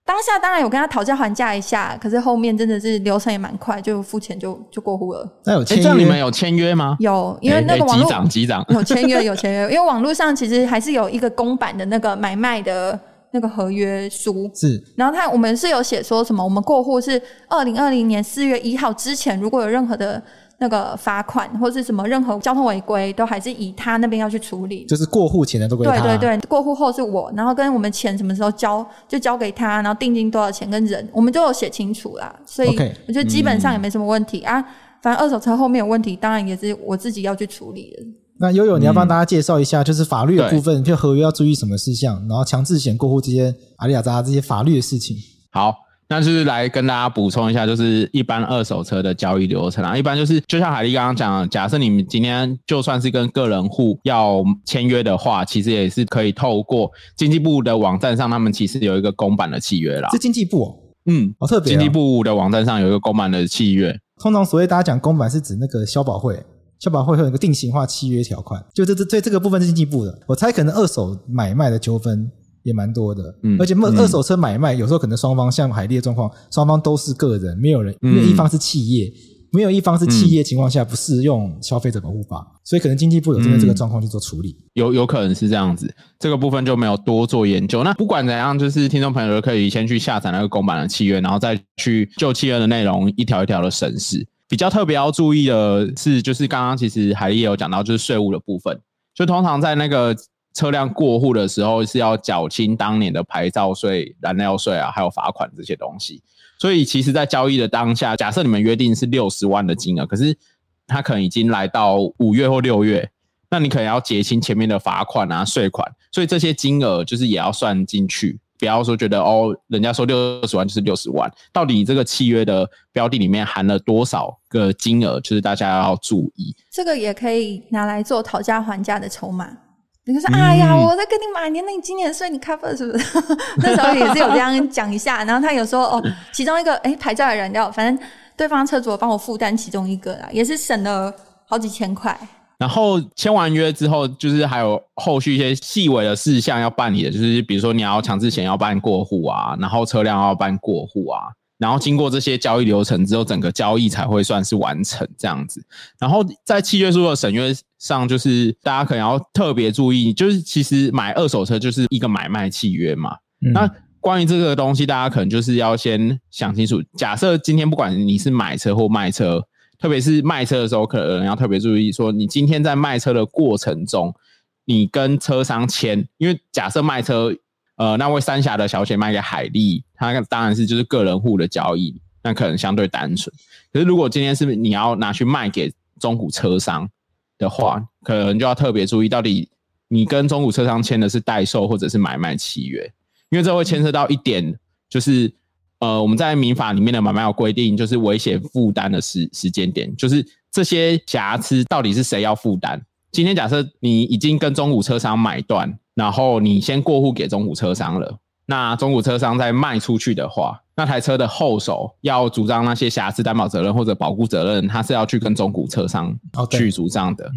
当下当然有跟他讨价还价一下，可是后面真的是流程也蛮快，就付钱就就过户了。那有签约？这样你们有签约吗？有，因为那个网络机长机长有签约有签约，因为网络上其实还是有一个公版的那个买卖的那个合约书。是，然后他我们是有写说什么，我们过户是二零二零年四月一号之前，如果有任何的。那个罚款或是什么任何交通违规，都还是以他那边要去处理。就是过户前的都归他。对对对，过户后是我，然后跟我们钱什么时候交就交给他，然后定金多少钱跟人，我们都有写清楚啦。所以我觉得基本上也没什么问题、嗯、啊。反正二手车后面有问题，当然也是我自己要去处理的。那悠悠，你要帮大家介绍一下，就是法律的部分，就合约要注意什么事项，然后强制险过户这些阿里亚扎这些法律的事情。好。那就是来跟大家补充一下，就是一般二手车的交易流程啊。一般就是就像海丽刚刚讲的，假设你们今天就算是跟个人户要签约的话，其实也是可以透过经济部的网站上，他们其实有一个公版的契约啦。是经济部哦，嗯，好特别。经济部的网站上有一个公版的契约。通常所谓大家讲公版是指那个消保会，消保会会有一个定型化契约条款，就这这这这个部分是经济部的。我猜可能二手买卖的纠纷。也蛮多的，嗯，而且二二手车买卖有时候可能双方像海丽的状况，双方都是个人，没有人，没有一方是企业，没有一方是企业情况下不适用消费者保护法，所以可能经济部有针对这个状况去做处理，有有可能是这样子，这个部分就没有多做研究。那不管怎样，就是听众朋友可以先去下载那个公版的契约，然后再去就契约的内容一条一条的审视。比较特别要注意的是，就是刚刚其实海丽也有讲到，就是税务的部分，就通常在那个。车辆过户的时候是要缴清当年的牌照税、燃料税啊，还有罚款这些东西。所以其实，在交易的当下，假设你们约定是六十万的金额，可是他可能已经来到五月或六月，那你可能要结清前面的罚款啊、税款，所以这些金额就是也要算进去。不要说觉得哦，人家说六十万就是六十万，到底这个契约的标的里面含了多少个金额，就是大家要注意。这个也可以拿来做讨价还价的筹码。你就说：“哎呀，我在跟你买年，那你今年岁你 cover 是不是？” [LAUGHS] 那时候也是有这样讲一下，[LAUGHS] 然后他有说：“哦，其中一个哎，牌照的燃料，反正对方车主帮我负担其中一个啦，也是省了好几千块。”然后签完约之后，就是还有后续一些细微的事项要办理的，就是比如说你要强制险要办过户啊，然后车辆要办过户啊。然后经过这些交易流程之后，整个交易才会算是完成这样子。然后在契约书的审阅上，就是大家可能要特别注意，就是其实买二手车就是一个买卖契约嘛。嗯、那关于这个东西，大家可能就是要先想清楚。假设今天不管你是买车或卖车，特别是卖车的时候，可能要特别注意说，你今天在卖车的过程中，你跟车商签，因为假设卖车。呃，那位三峡的小姐卖给海丽，她当然是就是个人户的交易，那可能相对单纯。可是如果今天是你要拿去卖给中古车商的话，可能就要特别注意，到底你跟中古车商签的是代售或者是买卖契约，因为这会牵涉到一点，就是呃，我们在民法里面的买卖有规定，就是危险负担的时时间点，就是这些瑕疵到底是谁要负担？今天假设你已经跟中古车商买断。然后你先过户给中古车商了，那中古车商再卖出去的话，那台车的后手要主张那些瑕疵担保责任或者保固责任，他是要去跟中古车商去主张的。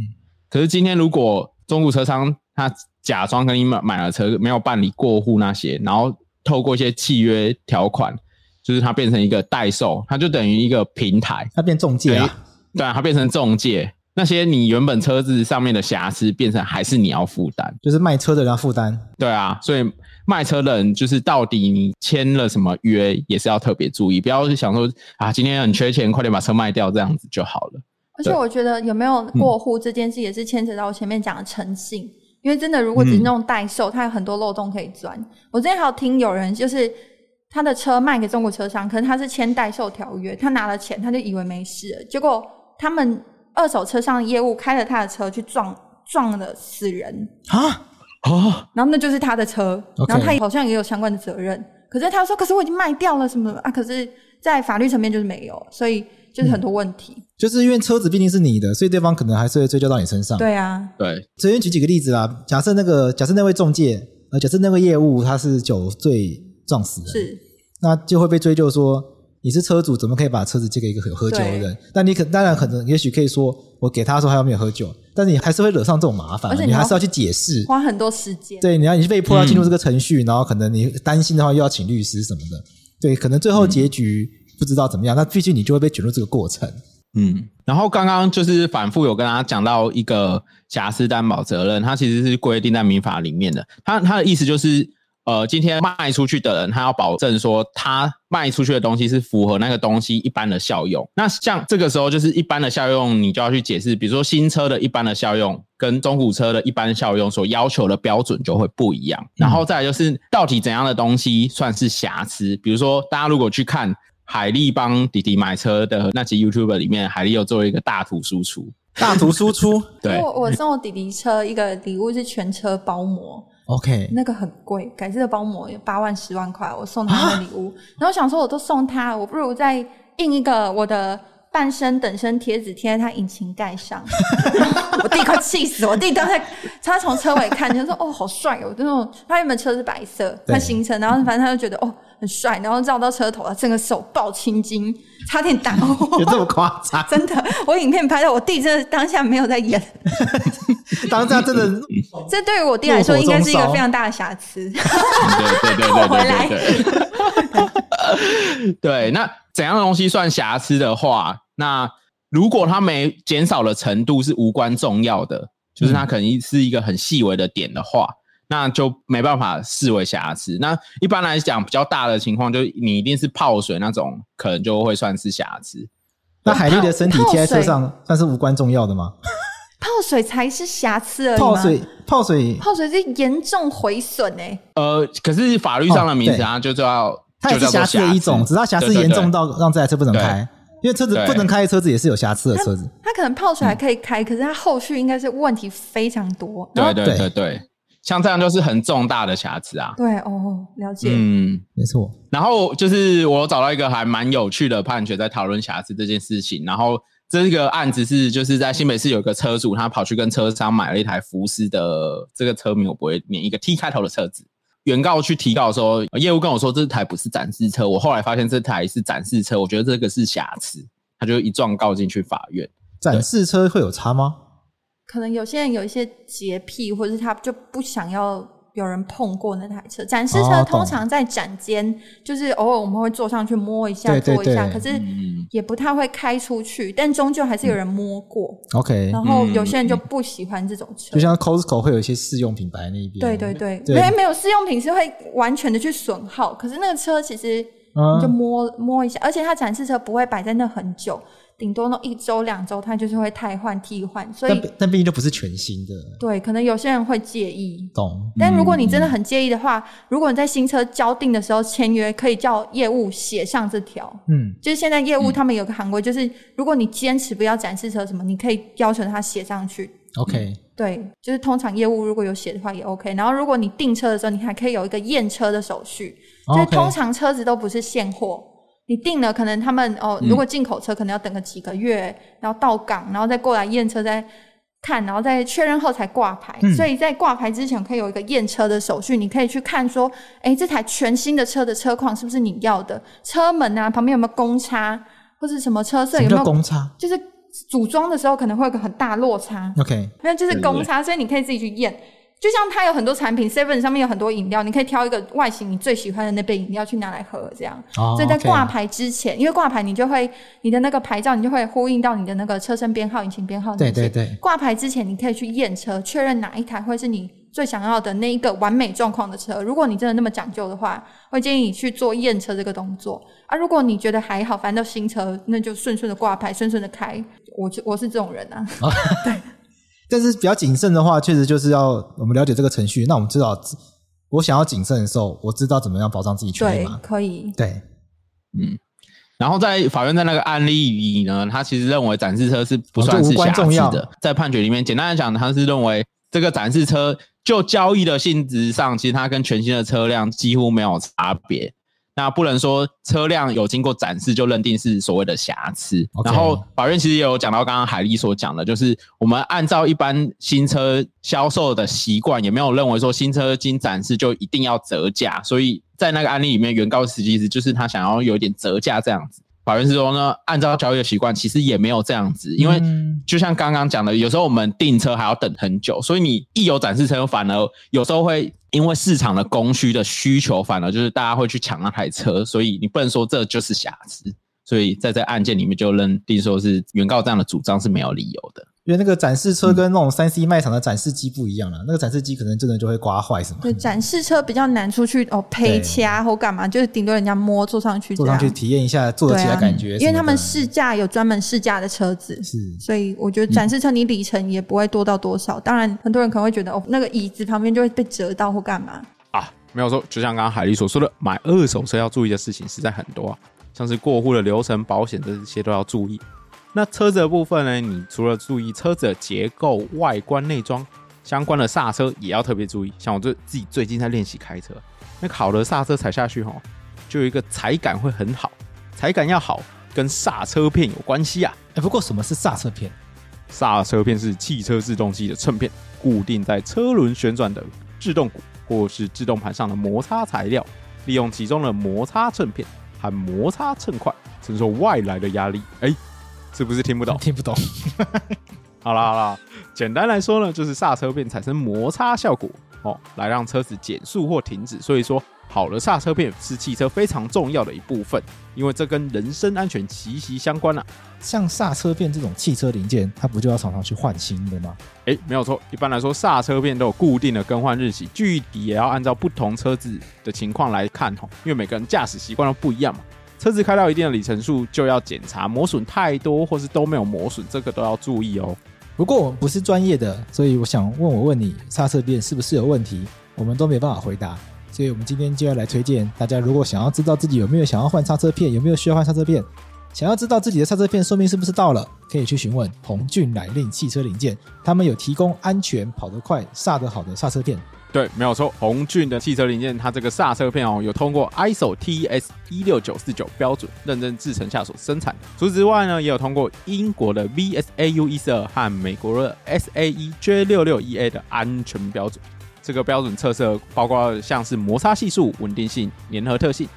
可是今天如果中古车商他假装跟你买买了车，没有办理过户那些，然后透过一些契约条款，就是它变成一个代售，它就等于一个平台，它变中介啊，对啊，它变成中介。那些你原本车子上面的瑕疵，变成还是你要负担，就是卖车的人要负担。对啊，所以卖车的人就是到底你签了什么约，也是要特别注意，不要想说啊，今天很缺钱，快点把车卖掉，这样子就好了。而且我觉得有没有过户这件事，也是牵扯到我前面讲的诚信，嗯、因为真的如果只是那种代售，它有很多漏洞可以钻。我之前还有听有人就是他的车卖给中国车商，可是他是签代售条约，他拿了钱，他就以为没事了，结果他们。二手车上的业务开了他的车去撞撞了死人啊哦，然后那就是他的车，Okay. 然后他好像也有相关的责任。可是他说，可是我已经卖掉了什么啊？可是在法律层面就是没有，所以就是很多问题。嗯、就是因为车子毕竟是你的，所以对方可能还是会追究到你身上。对啊，对。随便举几个例子啦，假设那个假设那位中介，呃，假设那个业务他是酒醉撞死人，是，那就会被追究说你是车主，怎么可以把车子借给一个有喝酒的人？但你可当然可能也许可以说我给他的时候他又没有喝酒，但是你还是会惹上这种麻烦，而且你，你还是要去解释，花很多时间。对，你要你被迫要进入这个程序，嗯、然后可能你担心的话又要请律师什么的。对，可能最后结局不知道怎么样，嗯、那毕竟你就会被卷入这个过程。嗯，然后刚刚就是反复有跟大家讲到一个瑕疵担保责任，它其实是规定在民法里面的。它它的意思就是，呃，今天卖出去的人，他要保证说他卖出去的东西是符合那个东西一般的效用。那像这个时候就是一般的效用，你就要去解释，比如说新车的一般的效用跟中古车的一般效用所要求的标准就会不一样。然后再来就是到底怎样的东西算是瑕疵？比如说大家如果去看。海力帮弟弟买车的那集 YouTube 里面，海力有做一个大图输出，大图输出。[LAUGHS] 对，我我送我弟弟车一个礼物是全车包膜，OK，那个很贵，改制的包膜有八万十万块，我送他的礼物。啊、然后想说，我都送他，我不如再印一个我的。半身等身贴纸贴在他引擎盖上，[LAUGHS] 我弟快气死我！我弟刚才他从车尾看，就说：“哦，好帅哦！”那种他原本车是白色，他新车，然后反正他就觉得哦很帅，然后绕到车头他，整个手抱青筋，差点打 [LAUGHS] 我。有这么夸张？[LAUGHS] 真的，我影片拍到我弟真的当下没有在演，[LAUGHS] 当下真的，这对于我弟来说应该是一个非常大的瑕疵。对对对对，回来。对，那。怎样的东西算瑕疵的话，那如果它没减少的程度是无关重要的，就是它可能是一个很细微的点的话，嗯、那就没办法视为瑕疵。那一般来讲，比较大的情况就是你一定是泡水那种，可能就会算是瑕疵。那海莉的身体贴在车上算是无关重要的吗？[LAUGHS] 泡水才是瑕疵而已。泡水，泡水，泡水是严重毁损诶。呃，可是法律上的名词啊，就叫要。它也是瑕疵的一种，只是它瑕疵严重到让这台车不能开，因为车子不能开的车子也是有瑕疵的车子。它可能泡水还可以开，可是它后续应该是问题非常多。对对对对，像这样就是很重大的瑕疵啊。对哦，了解。嗯，没错。然后就是我找到一个还蛮有趣的判决，在讨论瑕疵这件事情。然后这个案子是就是在新北市有个车主，他跑去跟车商买了一台福斯的这个车名我不会念，一个 T 开头的车子。原告去提告的时候，业务跟我说这台不是展示车。我后来发现这台是展示车，我觉得这个是瑕疵，他就一状告进去法院。展示车会有差吗？可能有些人有一些洁癖，或者是他就不想要。有人碰过那台车，展示车通常在展间，就是偶尔我们会坐上去摸一下，坐一下，可是也不太会开出去，但终究还是有人摸过。OK，然后有些人就不喜欢这种车，就像 Costco 会有一些试用品摆在那一边。对对对，因为没有试用品是会完全的去损耗，可是那个车其实你就摸摸一下，而且它展示车不会摆在那很久。顶多那一周两周，它就是会汰换替换，所以但但毕竟就不是全新的。对，可能有些人会介意。懂。但如果你真的很介意的话，嗯、如果你在新车交定的时候签约，可以叫业务写上这条。嗯。就是现在业务他们有个行规，就是如果你坚持不要展示车什么，你可以要求他写上去。OK。对，就是通常业务如果有写的话也 OK。然后如果你订车的时候，你还可以有一个验车的手续，就是通常车子都不是现货。你订了，可能他们哦，如果进口车可能要等个几个月，嗯、然后到港，然后再过来验车，再看，然后再确认后才挂牌。嗯、所以在挂牌之前，可以有一个验车的手续，你可以去看说，哎，这台全新的车的车况是不是你要的？车门啊，旁边有没有公差，或是什么车色有没有公差？就是组装的时候可能会有个很大落差。OK，那就是公差，所以你可以自己去验。就像它有很多产品，Seven 上面有很多饮料，你可以挑一个外形你最喜欢的那杯饮料去拿来喝，这样。Oh, 所以在挂牌之前.因为挂牌你就会你的那个牌照，你就会呼应到你的那个车身编号、引擎编号那些。对对对。挂牌之前，你可以去验车，确认哪一台会是你最想要的那一个完美状况的车。如果你真的那么讲究的话，会建议你去做验车这个动作。啊，如果你觉得还好，反正都新车，那就顺顺的挂牌，顺顺的开。我我是这种人啊。Oh. [LAUGHS] [LAUGHS] 对。但是比较谨慎的话，确实就是要我们了解这个程序。那我们知道，我想要谨慎的时候，我知道怎么样保障自己权益嘛？可以。对，嗯。然后在法院在那个案例里呢，他其实认为展示车是不算是瑕疵的。在判决里面，简单来讲，他是认为这个展示车就交易的性质上，其实它跟全新的车辆几乎没有差别。那不能说车辆有经过展示就认定是所谓的瑕疵。然后法院其实也有讲到刚刚海丽所讲的，就是我们按照一般新车销售的习惯，也没有认为说新车经展示就一定要折价。所以在那个案例里面，原告实际是就是他想要有一点折价这样子。法院是说呢，按照交易的习惯，其实也没有这样子，因为就像刚刚讲的，有时候我们订车还要等很久，所以你一有展示车，反而有时候会因为市场的供需的需求，反而就是大家会去抢那台车，所以你不能说这就是瑕疵，所以在这案件里面就认定说是原告这样的主张是没有理由的。因为那个展示车跟那种三 C 卖场的展示机不一样了，嗯，那个展示机可能真的就会刮坏什么。对，展示车比较难出去哦，配掐或干嘛，就是顶多人家摸坐上去，坐上去体验一下坐得起来感觉，啊。因为他们试驾有专门试驾的车子，是，所以我觉得展示车你里程也不会多到多少。嗯，当然，很多人可能会觉得哦，那个椅子旁边就会被折到或干嘛啊，没有错。就像刚刚海丽所说的，买二手车要注意的事情实在很多啊，像是过户的流程、保险这些都要注意。那车子的部分呢？你除了注意车子的结构、外观、内装相关的刹车，也要特别注意。像我最自己最近在练习开车，那好的刹车踩下去，哈，就有一个踩感会很好。踩感要好，跟刹车片有关系啊。哎，不过什么是刹车片？刹车片是汽车制动机的衬片，固定在车轮旋转的制动鼓或是制动盘上的摩擦材料，利用其中的摩擦衬片和摩擦衬块承受外来的压力。哎。是不是听不懂？[LAUGHS] 听不懂。[LAUGHS] 好啦好啦，简单来说呢，就是刹车片产生摩擦效果哦，来让车子减速或停止。所以说，好的刹车片是汽车非常重要的一部分，因为这跟人身安全息息相关啊。像刹车片这种汽车零件，它不就要常常去换新的吗？哎、欸，没有错。一般来说，刹车片都有固定的更换日期，具体也要按照不同车子的情况来看哦，因为每个人驾驶习惯都不一样嘛。车子开到一定的里程数，就要检查磨损太多，或是都没有磨损，这个都要注意哦。不过我们不是专业的，所以我想问我问你，刹车片是不是有问题？我们都没办法回答。所以我们今天就要来推荐大家，如果想要知道自己有没有想要换刹车片，有没有需要换刹车片，想要知道自己的刹车片寿命是不是到了，可以去询问鸿骏乃令汽车零件，他们有提供安全、跑得快、刹得好的刹车片。对，没有错。鸿骏的汽车零件，它这个刹车片哦，有通过 ISO TS 一六九四九标准认证制成下所生产。除此之外呢，也有通过英国的 VSAU 一四二和美国的 SAE J 六六 EA 的安全标准。这个标准测试包括像是摩擦系数、稳定性、粘合特性、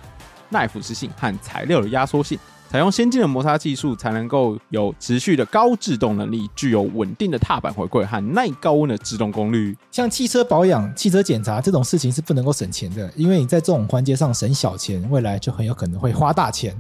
耐腐蚀性和材料的压缩性。采用先进的摩擦技术，才能够有持续的高制动能力，具有稳定的踏板回馈和耐高温的制动功率。像汽车保养、汽车检查这种事情是不能够省钱的，因为你在这种环节上省小钱，未来就很有可能会花大钱。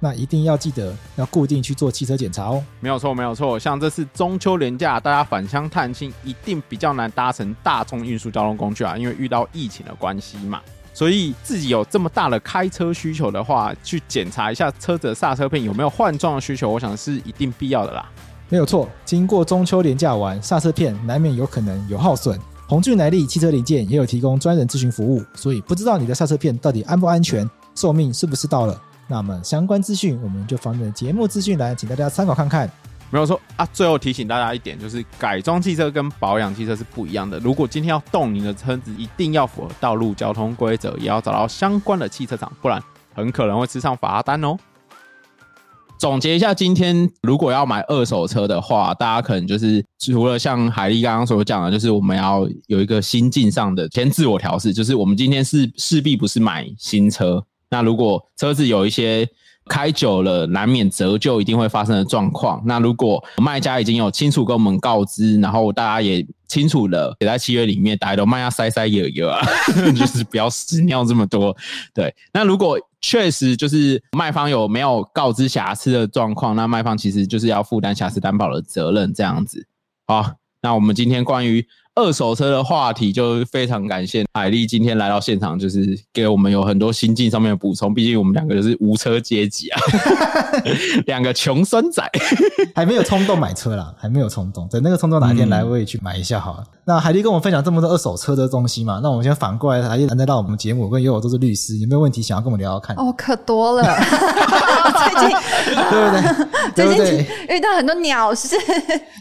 那一定要记得要固定去做汽车检查哦。没有错，没有错。像这次中秋连假，大家返乡探亲，一定比较难搭乘大众运输交通工具啊，因为遇到疫情的关系嘛。所以自己有这么大的开车需求的话，去检查一下车子的刹车片有没有换装的需求，我想是一定必要的啦。没有错，经过中秋连假完，刹车片难免有可能有耗损。鸿俊来力汽车零件也有提供专人咨询服务，所以不知道你的刹车片到底安不安全，寿命是不是到了？那么相关资讯我们就放在节目资讯栏，请大家参考看看。没有错啊！最后提醒大家一点，就是改装汽车跟保养汽车是不一样的。如果今天要动你的车子，一定要符合道路交通规则，也要找到相关的汽车厂，不然很可能会吃上罚单哦。总结一下，今天如果要买二手车的话，大家可能就是除了像海丽刚刚所讲的，就是我们要有一个心境上的先自我调试，就是我们今天是势必不是买新车。那如果车子有一些开久了，难免折旧一定会发生的状况。那如果卖家已经有清楚跟我们告知，然后大家也清楚了，写在契约里面，大家都卖下塞塞有有啊，[LAUGHS] 就是不要屎尿这么多。对，那如果确实就是卖方有没有告知瑕疵的状况，那卖方其实就是要负担瑕疵担保的责任，这样子。好，那我们今天关于。二手车的话题，就非常感谢海丽今天来到现场，就是给我们有很多心境上面的补充。毕竟我们两个就是无车阶级啊，[LAUGHS] 两个穷酸仔，还没有冲动买车啦，还没有冲动。等那个冲动哪一天来，我也去买一下好了。嗯、那海丽跟我们分享这么多二手车的东西嘛，那我们先反过来，海丽难得到我们节目，跟悠悠都是律师，有没有问题想要跟我们聊聊看？哦，可多了，[LAUGHS] [LAUGHS] 最近对不对？最近遇到很多鸟事，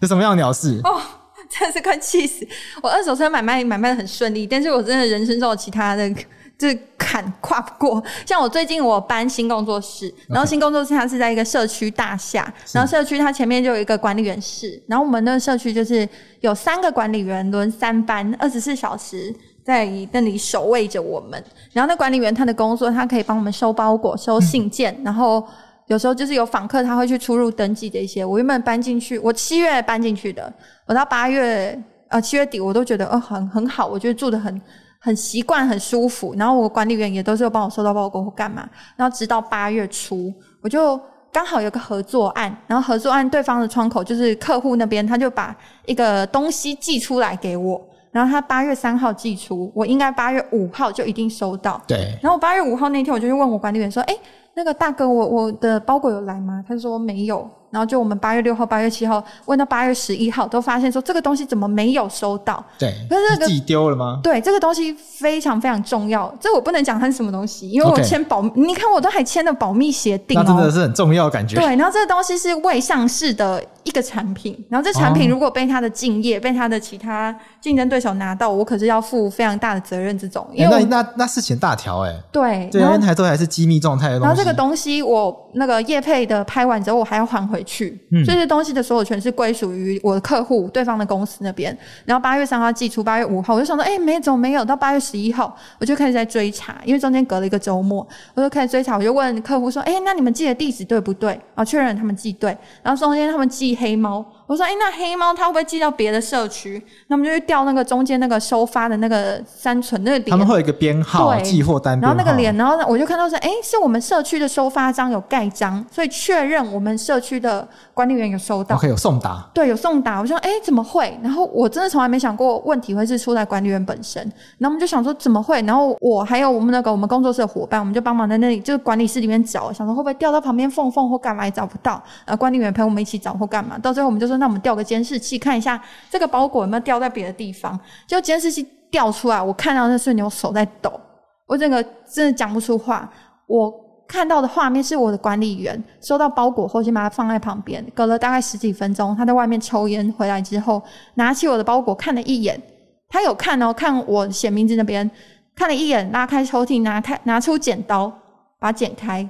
有什么样的鸟事？哦。[LAUGHS] 真是快气死！我二手车买卖买卖的很顺利，但是我真的人生中有其他的 [LAUGHS] 就是坎跨不过。像我最近我搬新工作室，然后新工作室它是在一个社区大厦，然后社区它前面就有一个管理员室，然后我们那个社区就是有三个管理员轮三班，二十四小时在那里守卫着我们。然后那管理员他的工作，他可以帮我们收包裹、收信件，嗯、然后有时候就是有访客，他会去出入登记这些。我原本搬进去，我七月搬进去的，我到八月。呃，七月底我都觉得，呃，很很好，我觉得住的很很习惯，很舒服。然后我管理员也都是有帮我收到包裹或干嘛。然后直到八月初，我就刚好有个合作案，然后合作案对方的窗口就是客户那边，他就把一个东西寄出来给我。然后他八月三号寄出，我应该八月五号就一定收到。对。然后八月五号那天，我就去问我管理员说：“诶，那个大哥，我我的包裹有来吗？”他说没有。然后就我们八月六号、八月七号问到八月十一号，都发现说这个东西怎么没有收到？对，可是那个自己丢了吗？对，这个东西非常非常重要，这我不能讲它是什么东西，因为我签保.你看我都还签了保密协定哦，那真的是很重要的感觉。对，然后这个东西是未上市的一个产品，然后这产品如果被他的竞业、哦、被他的其他竞争对手拿到，我可是要负非常大的责任。这种，因为那那那事情大条哎，对，对，因为台都还是机密状态的东西。然后这个东西我那个叶配的拍完之后，我还要还回去，嗯，所以。东西的所有权是归属于我的客户，对方的公司那边。然后八月三号寄出，八月五号我就想说，哎、欸，没怎么没有？到八月十一号，我就开始在追查，因为中间隔了一个周末，我就开始追查。我就问客户说，哎、欸，那你们寄的地址对不对？然后确认他们寄对。然后中间他们寄黑猫。我说：“哎、欸，那黑猫它会不会寄到别的社区？那我们就去调那个中间那个收发的那个三存那个点。他们会有一个编号，对寄货单。然后那个脸，然后我就看到说，哎、欸，是我们社区的收发章有盖章，所以确认我们社区的管理员有收到。OK，有送达。对，有送达。我说，哎、欸，怎么会？然后我真的从来没想过问题会是出在管理员本身。然后我们就想说，怎么会？然后我还有我们那个我们工作室的伙伴，我们就帮忙在那里，就是管理室里面找，想说会不会掉到旁边缝缝或干嘛也找不到。呃，管理员陪我们一起找或干嘛。到最后我们就说，那我们调个监视。器看一下这个包裹有没有掉在别的地方，就监视器掉出来，我看到那瞬间我手在抖，我整个真的讲不出话。我看到的画面是我的管理员收到包裹后，先把它放在旁边，隔了大概十几分钟，他在外面抽烟回来之后，拿起我的包裹看了一眼，他有看哦，看我写名字那边看了一眼，拉开抽屉，拿开拿出剪刀。把它剪开，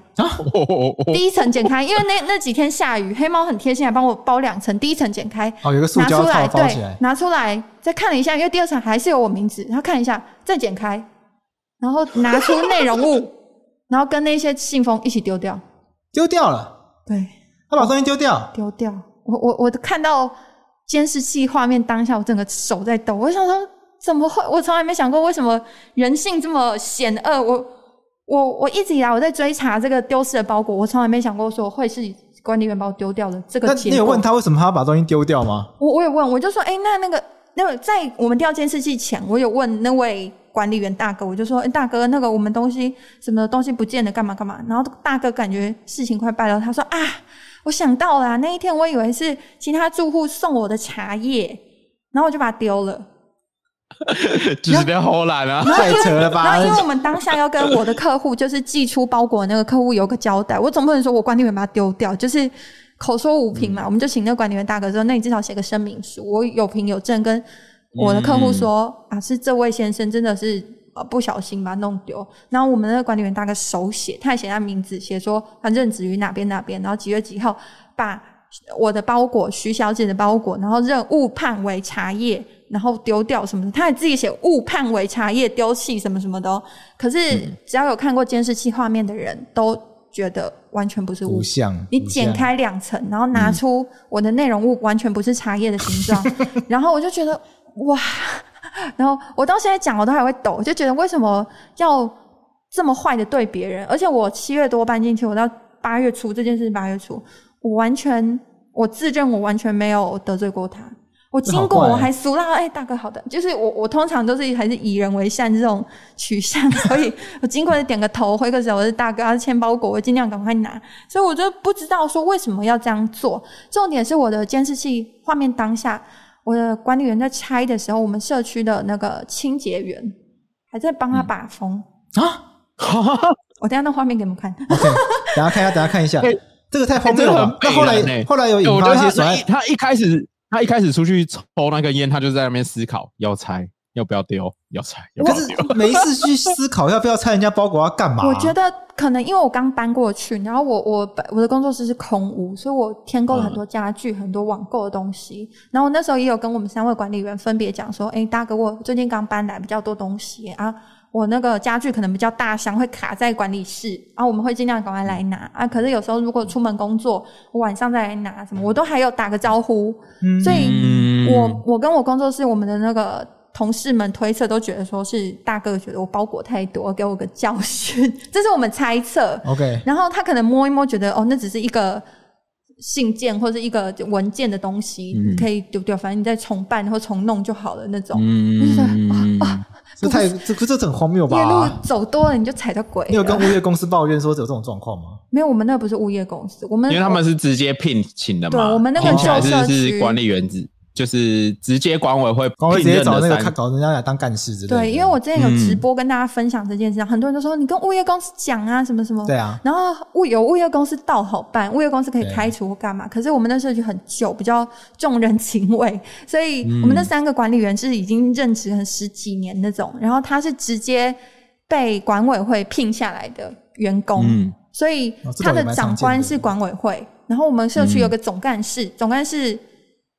第一层剪开，因为那那几天下雨，黑猫很贴心，还帮我包两层。第一层剪开，哦，有个塑胶套包起来，对，拿出来再看了一下，因为第二层还是有我名字，然后看一下，再剪开，然后拿出内容物，[LAUGHS] 然后跟那些信封一起丢掉，丢掉了，对，他把东西丢掉，丢掉。我我我看到监视器画面当下，我整个手在抖，我想说怎么会？我从来没想过，为什么人性这么险恶？我。我我一直以来我在追查这个丢失的包裹，我从来没想过说会是管理员把我丢掉的这个你有问他为什么他要把东西丢掉吗？我我有问，我就说，哎、欸，那那个那个在我们调监视器前，我有问那位管理员大哥，我就说，哎、欸，大哥，那个我们东西什么东西不见了，干嘛干嘛？然后大哥感觉事情快败了，他说啊，我想到了，那一天我以为是其他住户送我的茶叶，然后我就把它丢了。[LAUGHS] 就是比较偷懒啊，太扯了吧！然后因为我们当下要跟我的客户，就是寄出包裹那个客户有个交代，我总不能说我管理员把它丢掉，就是口说无凭嘛。嗯、我们就请那个管理员大哥说：“那你至少写个声明书，我有凭有证，跟我的客户说、嗯、啊，是这位先生真的是呃不小心把它弄丢。”然后我们那个管理员大哥手写，他还写他名字，写说他任职于哪边哪边，然后几月几号把我的包裹徐小姐的包裹，然后任误判为茶叶。然后丢掉什么的，他还自己写误判为茶叶丢弃什么什么的。可是只要有看过监视器画面的人都觉得完全不是误。像你剪开两层，然后拿出我的内容物，完全不是茶叶的形状。[LAUGHS] 然后我就觉得哇，[LAUGHS] 然后我到现在讲我都还会抖，就觉得为什么要这么坏的对别人？而且我七月多搬进去，我到八月初这件事，八月初我完全我自认我完全没有得罪过他。我经过，我还俗到哎，大哥好的，就是我我通常都是还是以人为善这种取向，所以 [LAUGHS] 我经过就点个头，挥个手，我是大哥，他签包裹，我尽量赶快拿，所以我就不知道说为什么要这样做。重点是我的监视器画面当下，我的管理员在拆的时候，我们社区的那个清洁员还在帮他把风、嗯、啊！我等下那画面给你们看，[LAUGHS] OK，等下看一下，等下看一下，[LAUGHS] 这个太荒谬了。那后来后来有引发一些，他一开始。他一开始出去抽那根烟，他就在那边思考要拆要不要丢？要拆？要不要丢？可是没事去思考要不要拆人家包裹要干嘛、啊？我觉得可能因为我刚搬过去，然后我我我的工作室是空屋，所以我添购了很多家具、嗯、很多网购的东西。然后我那时候也有跟我们三位管理员分别讲说：“哎，大哥，我最近刚搬来比较多东西啊，我那个家具可能比较大箱，会卡在管理室，然、啊、后我们会尽量赶快来拿啊。可是有时候如果出门工作，我晚上再来拿什么，我都还有打个招呼。嗯、所以我我跟我工作室我们的那个。”同事们推测都觉得说是大哥觉得我包裹太多，给我个教训，[LAUGHS] 这是我们猜测。OK，然后他可能摸一摸，觉得哦，那只是一个信件或者一个文件的东西，嗯、可以丢掉，反正你再重办或重弄就好了那种。嗯，就是啊，啊这太这这这很荒谬吧？夜路走多了你就踩到鬼。你有跟物业公司抱怨说有这种状况吗？没有，我们那不是物业公司，我们因为他们是直接聘请的嘛。对，我们那个旧社区是管理员制。就是直接管委会，管委会直接找那个看找人家来当干事之类的。对，因为我之前有直播跟大家分享这件事，嗯、很多人都说你跟物业公司讲啊，什么什么。对啊。然后物有物业公司倒好办，物业公司可以开除或干嘛。可是我们那时候就很旧，比较重人情味，[LAUGHS] 所以我们那三个管理员是已经任职很十几年那种。然后他是直接被管委会聘下来的员工，嗯、所以他的长官是管委会。然后我们社区有个总干事，嗯、总干事。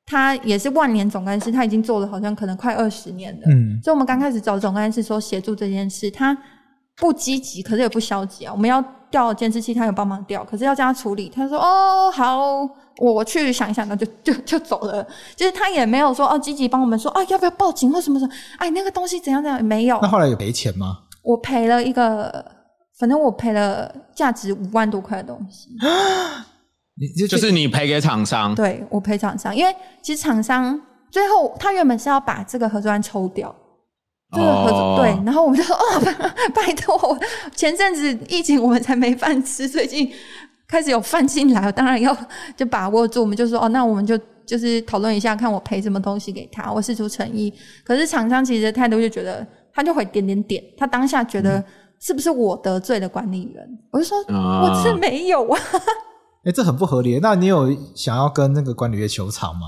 他也是万年总干事，他已经做了好像可能快二十年了。嗯，所以我们刚开始找总干事说协助这件事，他不积极，可是也不消极啊。我们要调监视器，他有帮忙调，可是要叫他处理，他说哦好，我我去想一想，那就就 [LAUGHS] 就走了。就是他也没有说哦积极帮我们说啊要不要报警或什么什么，哎那个东西怎样怎样没有。那后来有赔钱吗？我赔了一个，反正我赔了价值五万多块的东西。[GASPS] [GASPS] 就，就是你赔给厂商，对，我赔厂商，因为其实厂商最后他原本是要把这个盒装抽掉，这个合作、哦、对，然后我们就说哦，拜托，前阵子疫情我们才没饭吃，最近开始有饭进来，我当然要就把握住，我们就说哦，那我们就就是讨论一下，看我赔什么东西给他，我试出诚意。可是厂商其实态度就觉得，他就会点点点，他当下觉得是不是我得罪了管理员？嗯、我就说、哦、我是没有啊。哎，这很不合理。那你有想要跟那个管理员求偿吗？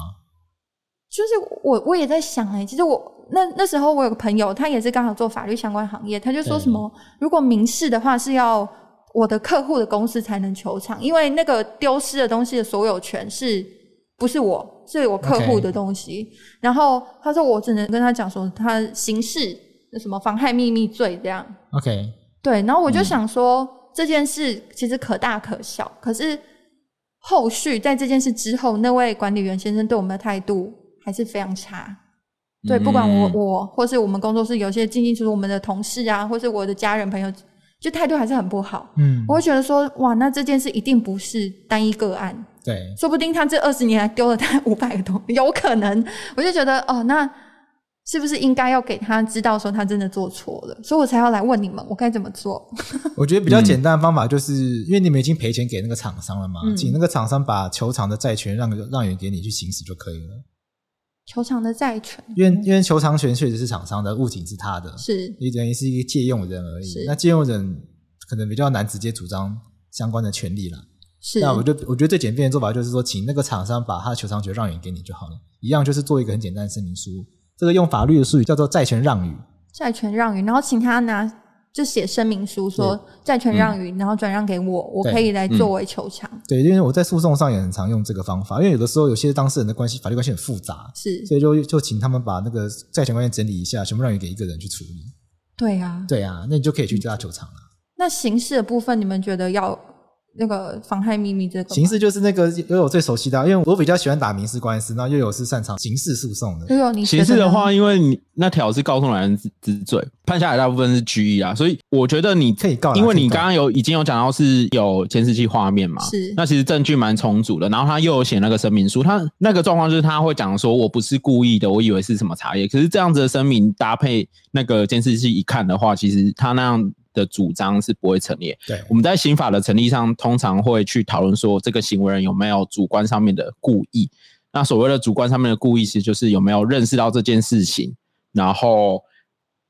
就是我，我也在想，哎，其实我那那时候我有个朋友，他也是刚好做法律相关行业，他就说什么，如果民事的话是要我的客户的公司才能求偿，因为那个丢失的东西的所有权是不是我，是我客户的东西。然后他说我只能跟他讲说，他刑事那什么妨害秘密罪这样。OK，对。然后我就想说，嗯，这件事其实可大可小，可是。后续在这件事之后，那位管理员先生对我们的态度还是非常差。对，不管我我或是我们工作室有些进进出出我们的同事啊，或是我的家人朋友，就态度还是很不好。嗯，我会觉得说，哇，那这件事一定不是单一个案。对，说不定他这二十年来丢了他五百个东，有可能。我就觉得，哦，那。是不是应该要给他知道说他真的做错了，所以我才要来问你们，我该怎么做？[LAUGHS] 我觉得比较简单的方法就是，嗯、因为你们已经赔钱给那个厂商了嘛，嗯、请那个厂商把球场的债权让让给给你去行使就可以了。球场的债权，因为因为球场权确实是厂商的，物品是他的，是你等于是一个借用人而已。那借用人可能比较难直接主张相关的权利了。是，那我就我觉得最简便的做法就是说，请那个厂商把他的球场权让给给你就好了，一样就是做一个很简单的声明书。这个用法律的术语叫做债权让与，债权让与，然后请他拿就写声明书说债权让与，嗯、然后转让给我，我可以来作为求偿。对，因为我在诉讼上也很常用这个方法，因为有的时候有些当事人的关系法律关系很复杂，是，所以就就请他们把那个债权关系整理一下，全部让与给一个人去处理。对啊，对啊，那你就可以去叫他求偿了。那刑事的部分，你们觉得要？那个妨害秘密这个刑事就是那个悠悠最熟悉的，因为我比较喜欢打民事官司，那悠悠是擅长刑事诉讼的。悠悠，你刑事的话，因为你那条是告诉男人之罪，判下来大部分是拘役啊，所以我觉得你可以告，因为你刚刚有已经有讲到是有监视器画面嘛，是那其实证据蛮充足的。然后他又有写那个声明书，他那个状况就是他会讲说我不是故意的，我以为是什么茶叶，可是这样子的声明搭配那个监视器一看的话，其实他那样。的主张是不会成立。对，我们在刑法的成立上，通常会去讨论说，这个行为人有没有主观上面的故意。那所谓的主观上面的故意，其实就是有没有认识到这件事情，然后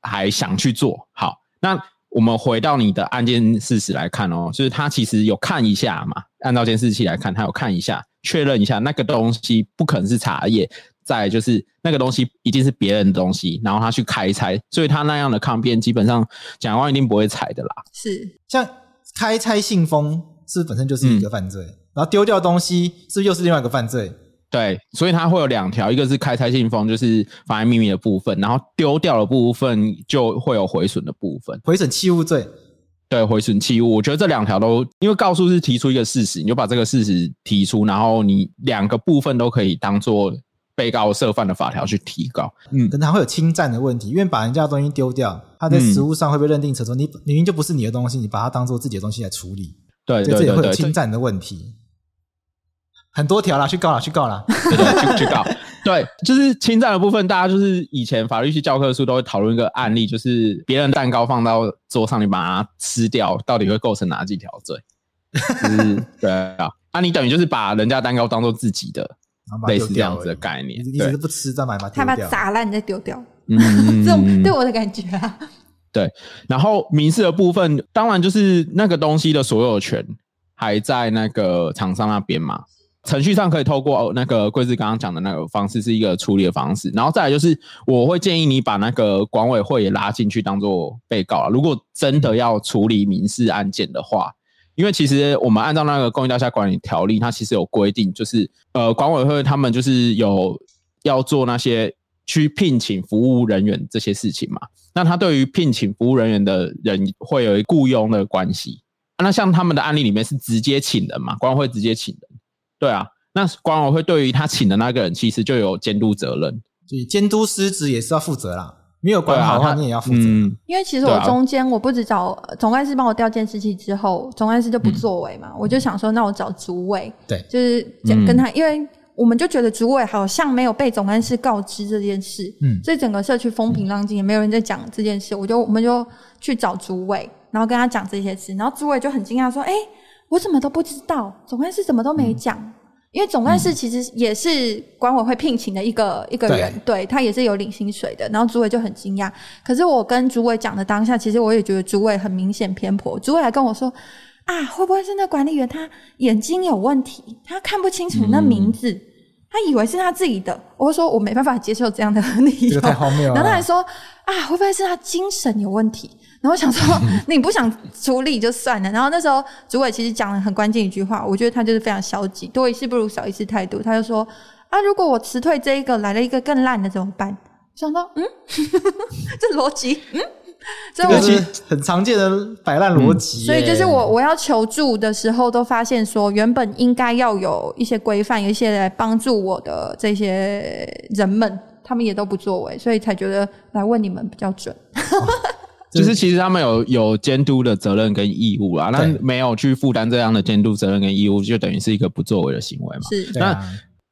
还想去做。好，那我们回到你的案件事实来看哦，就是他其实有看一下嘛，按照监视器来看，他有看一下，确认一下那个东西不可能是茶叶。再就是那个东西一定是别人的东西，然后他去开拆，所以他那样的抗辩基本上检察官一定不会采的啦。是像开拆信封，是是本身就是一个犯罪？嗯、然后丢掉东西，是不是又是另外一个犯罪？对，所以它会有两条，一个是开拆信封，就是妨碍秘密的部分，然后丢掉的部分就会有毁损的部分，毁损器物罪。对，毁损器物，我觉得这两条都，因为告诉是提出一个事实，你就把这个事实提出，然后你两个部分都可以当做被告涉犯的法条去提告。嗯，可能还会有侵占的问题，因为把人家的东西丢掉，他在实物上会被认定成说你明明就不是你的东西，你把它当做自己的东西来处理。对，对，对，对，这也会有侵占的问题。很多条啦，去告啦，去告啦，[LAUGHS] 对对，去去告。对，就是侵占的部分，大家就是以前法律系教科书都会讨论一个案例，就是别人蛋糕放到桌上，你把它吃掉，到底会构成哪几条罪？就 [LAUGHS] 是对啊，啊，你等于就是把人家蛋糕当做自己的，类似这样子的概念。你只是不吃，再买嘛，他把它砸烂再丢掉。嗯，[LAUGHS] 这种对我的感觉啊。[LAUGHS] 对，然后民事的部分，当然就是那个东西的所有权还在那个厂商那边嘛。程序上可以透过那个贵志刚刚讲的那个方式，是一个处理的方式。然后再来就是，我会建议你把那个管委会也拉进去当做被告了。如果真的要处理民事案件的话，因为其实我们按照那个《公益大厦管理条例》，它其实有规定，就是呃，管委会他们就是有要做那些去聘请服务人员这些事情嘛。那他对于聘请服务人员的人会有一雇佣的关系。那像他们的案例里面是直接请人嘛，管委会直接请人。对啊，那管委会对于他请的那个人，其实就有监督责任。所以监督失职也是要负责啦，没有管好的话，你也要负责。嗯，因为其实我中间我不止找总干事帮我调监视器之后，总干事就不作为嘛，嗯、我就想说，那我找主委，对，就是跟他，嗯、因为我们就觉得主委好像没有被总干事告知这件事，嗯，所以整个社区风平浪静，也没有人在讲这件事，我就我们就去找主委，然后跟他讲这些事，然后主委就很惊讶说，哎。我怎么都不知道，总干事怎么都没讲，嗯、因为总干事其实也是管委会聘请的一个、嗯、一个人，对，对他也是有领薪水的。然后主委就很惊讶，可是我跟主委讲的当下，其实我也觉得主委很明显偏颇。主委还跟我说：“啊，会不会是那管理员他眼睛有问题，他看不清楚那名字，嗯、他以为是他自己的？”我说：“我没办法接受这样的理由。”太荒谬了。[LAUGHS] 然后他还说：“啊，会不会是他精神有问题？”然后我想说，[LAUGHS] 你不想处理就算了。然后那时候主委其实讲了很关键一句话，我觉得他就是非常消极，多一事不如少一事态度。他就说：“啊，如果我辞退这一个，来了一个更烂的怎么办？”想到，嗯，[LAUGHS] 这逻辑，嗯，[LAUGHS] 这个是很常见的摆烂逻辑。所以就是我我要求助的时候，都发现说，原本应该要有一些规范，有一些来帮助我的这些人们，他们也都不作为，所以才觉得来问你们比较准。哦 [LAUGHS] 就是其实他们有有监督的责任跟义务啦，那没有去负担这样的监督责任跟义务，就等于是一个不作为的行为嘛。是，那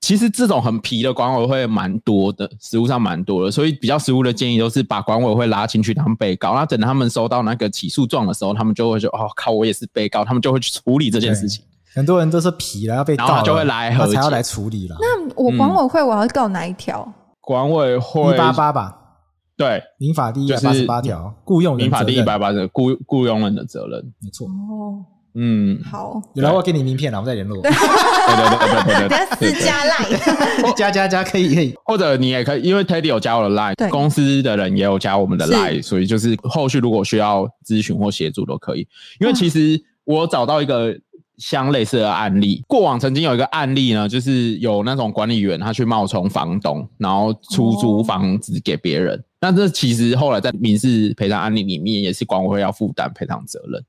其实这种很皮的管委会蛮多的，实务上蛮多的，所以比较实务的建议都是把管委会拉进去当被告，那等他们收到那个起诉状的时候，他们就会说：“哦，靠，我也是被告。”他们就会去处理这件事情。很多人都是皮了要被告了，就会来和解，才要来处理了。那我管委会我要告哪一条？嗯、管委会一八八吧。对，民法第一百八十八条，雇佣人民法第一百八十雇雇佣人的责任，没错。哦，嗯，好，有来我给你名片了，我们再联络。对对对对对对，私 [LAUGHS] 加 line，[LAUGHS] 加加加可以可以，或者你也可以，因为 Teddy 有加我的 line，公司的人也有加我们的 line，所以就是后续如果需要咨询或协助都可以。因为其实我找到一个。相类似的案例，过往曾经有一个案例呢，就是有那种管理员他去冒充房东，然后出租房子给别人。那、哦、这其实后来在民事赔偿案例里面，也是管委会要负担赔偿责任。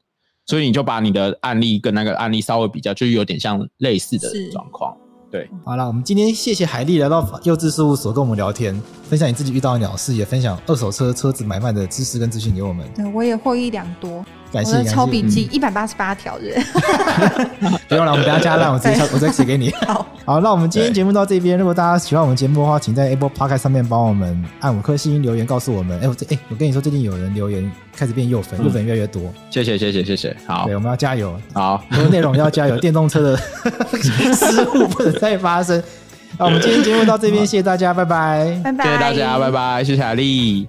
所以你就把你的案例跟那个案例稍微比较，就有点像类似的状况。对，好了，我们今天谢谢海丽来到幼稚事务所跟我们聊天，分享你自己遇到的鸟事，也分享二手车车子买卖的知识跟资讯给我们。对，我也获益良多。感谢，抄笔记一百八十八条人，[LAUGHS] 不用了，我们等下加烂，我直接我再写给你。[LAUGHS] 好，好，那我们今天节目到这边。如果大家喜欢我们节目的话，请在 Apple Podcast 上面帮我们按五颗星留言，告诉我们。哎，我这哎，我跟你说，最近有人留言开始变右粉，右粉越来越多。谢谢谢谢谢谢。好，对，我们要加油。好，内容要加油，[LAUGHS] 电动车的失误不能再发生。那我们今天节目到这边，谢谢大家，拜拜，拜拜，谢谢大家，拜拜，谢谢海丽。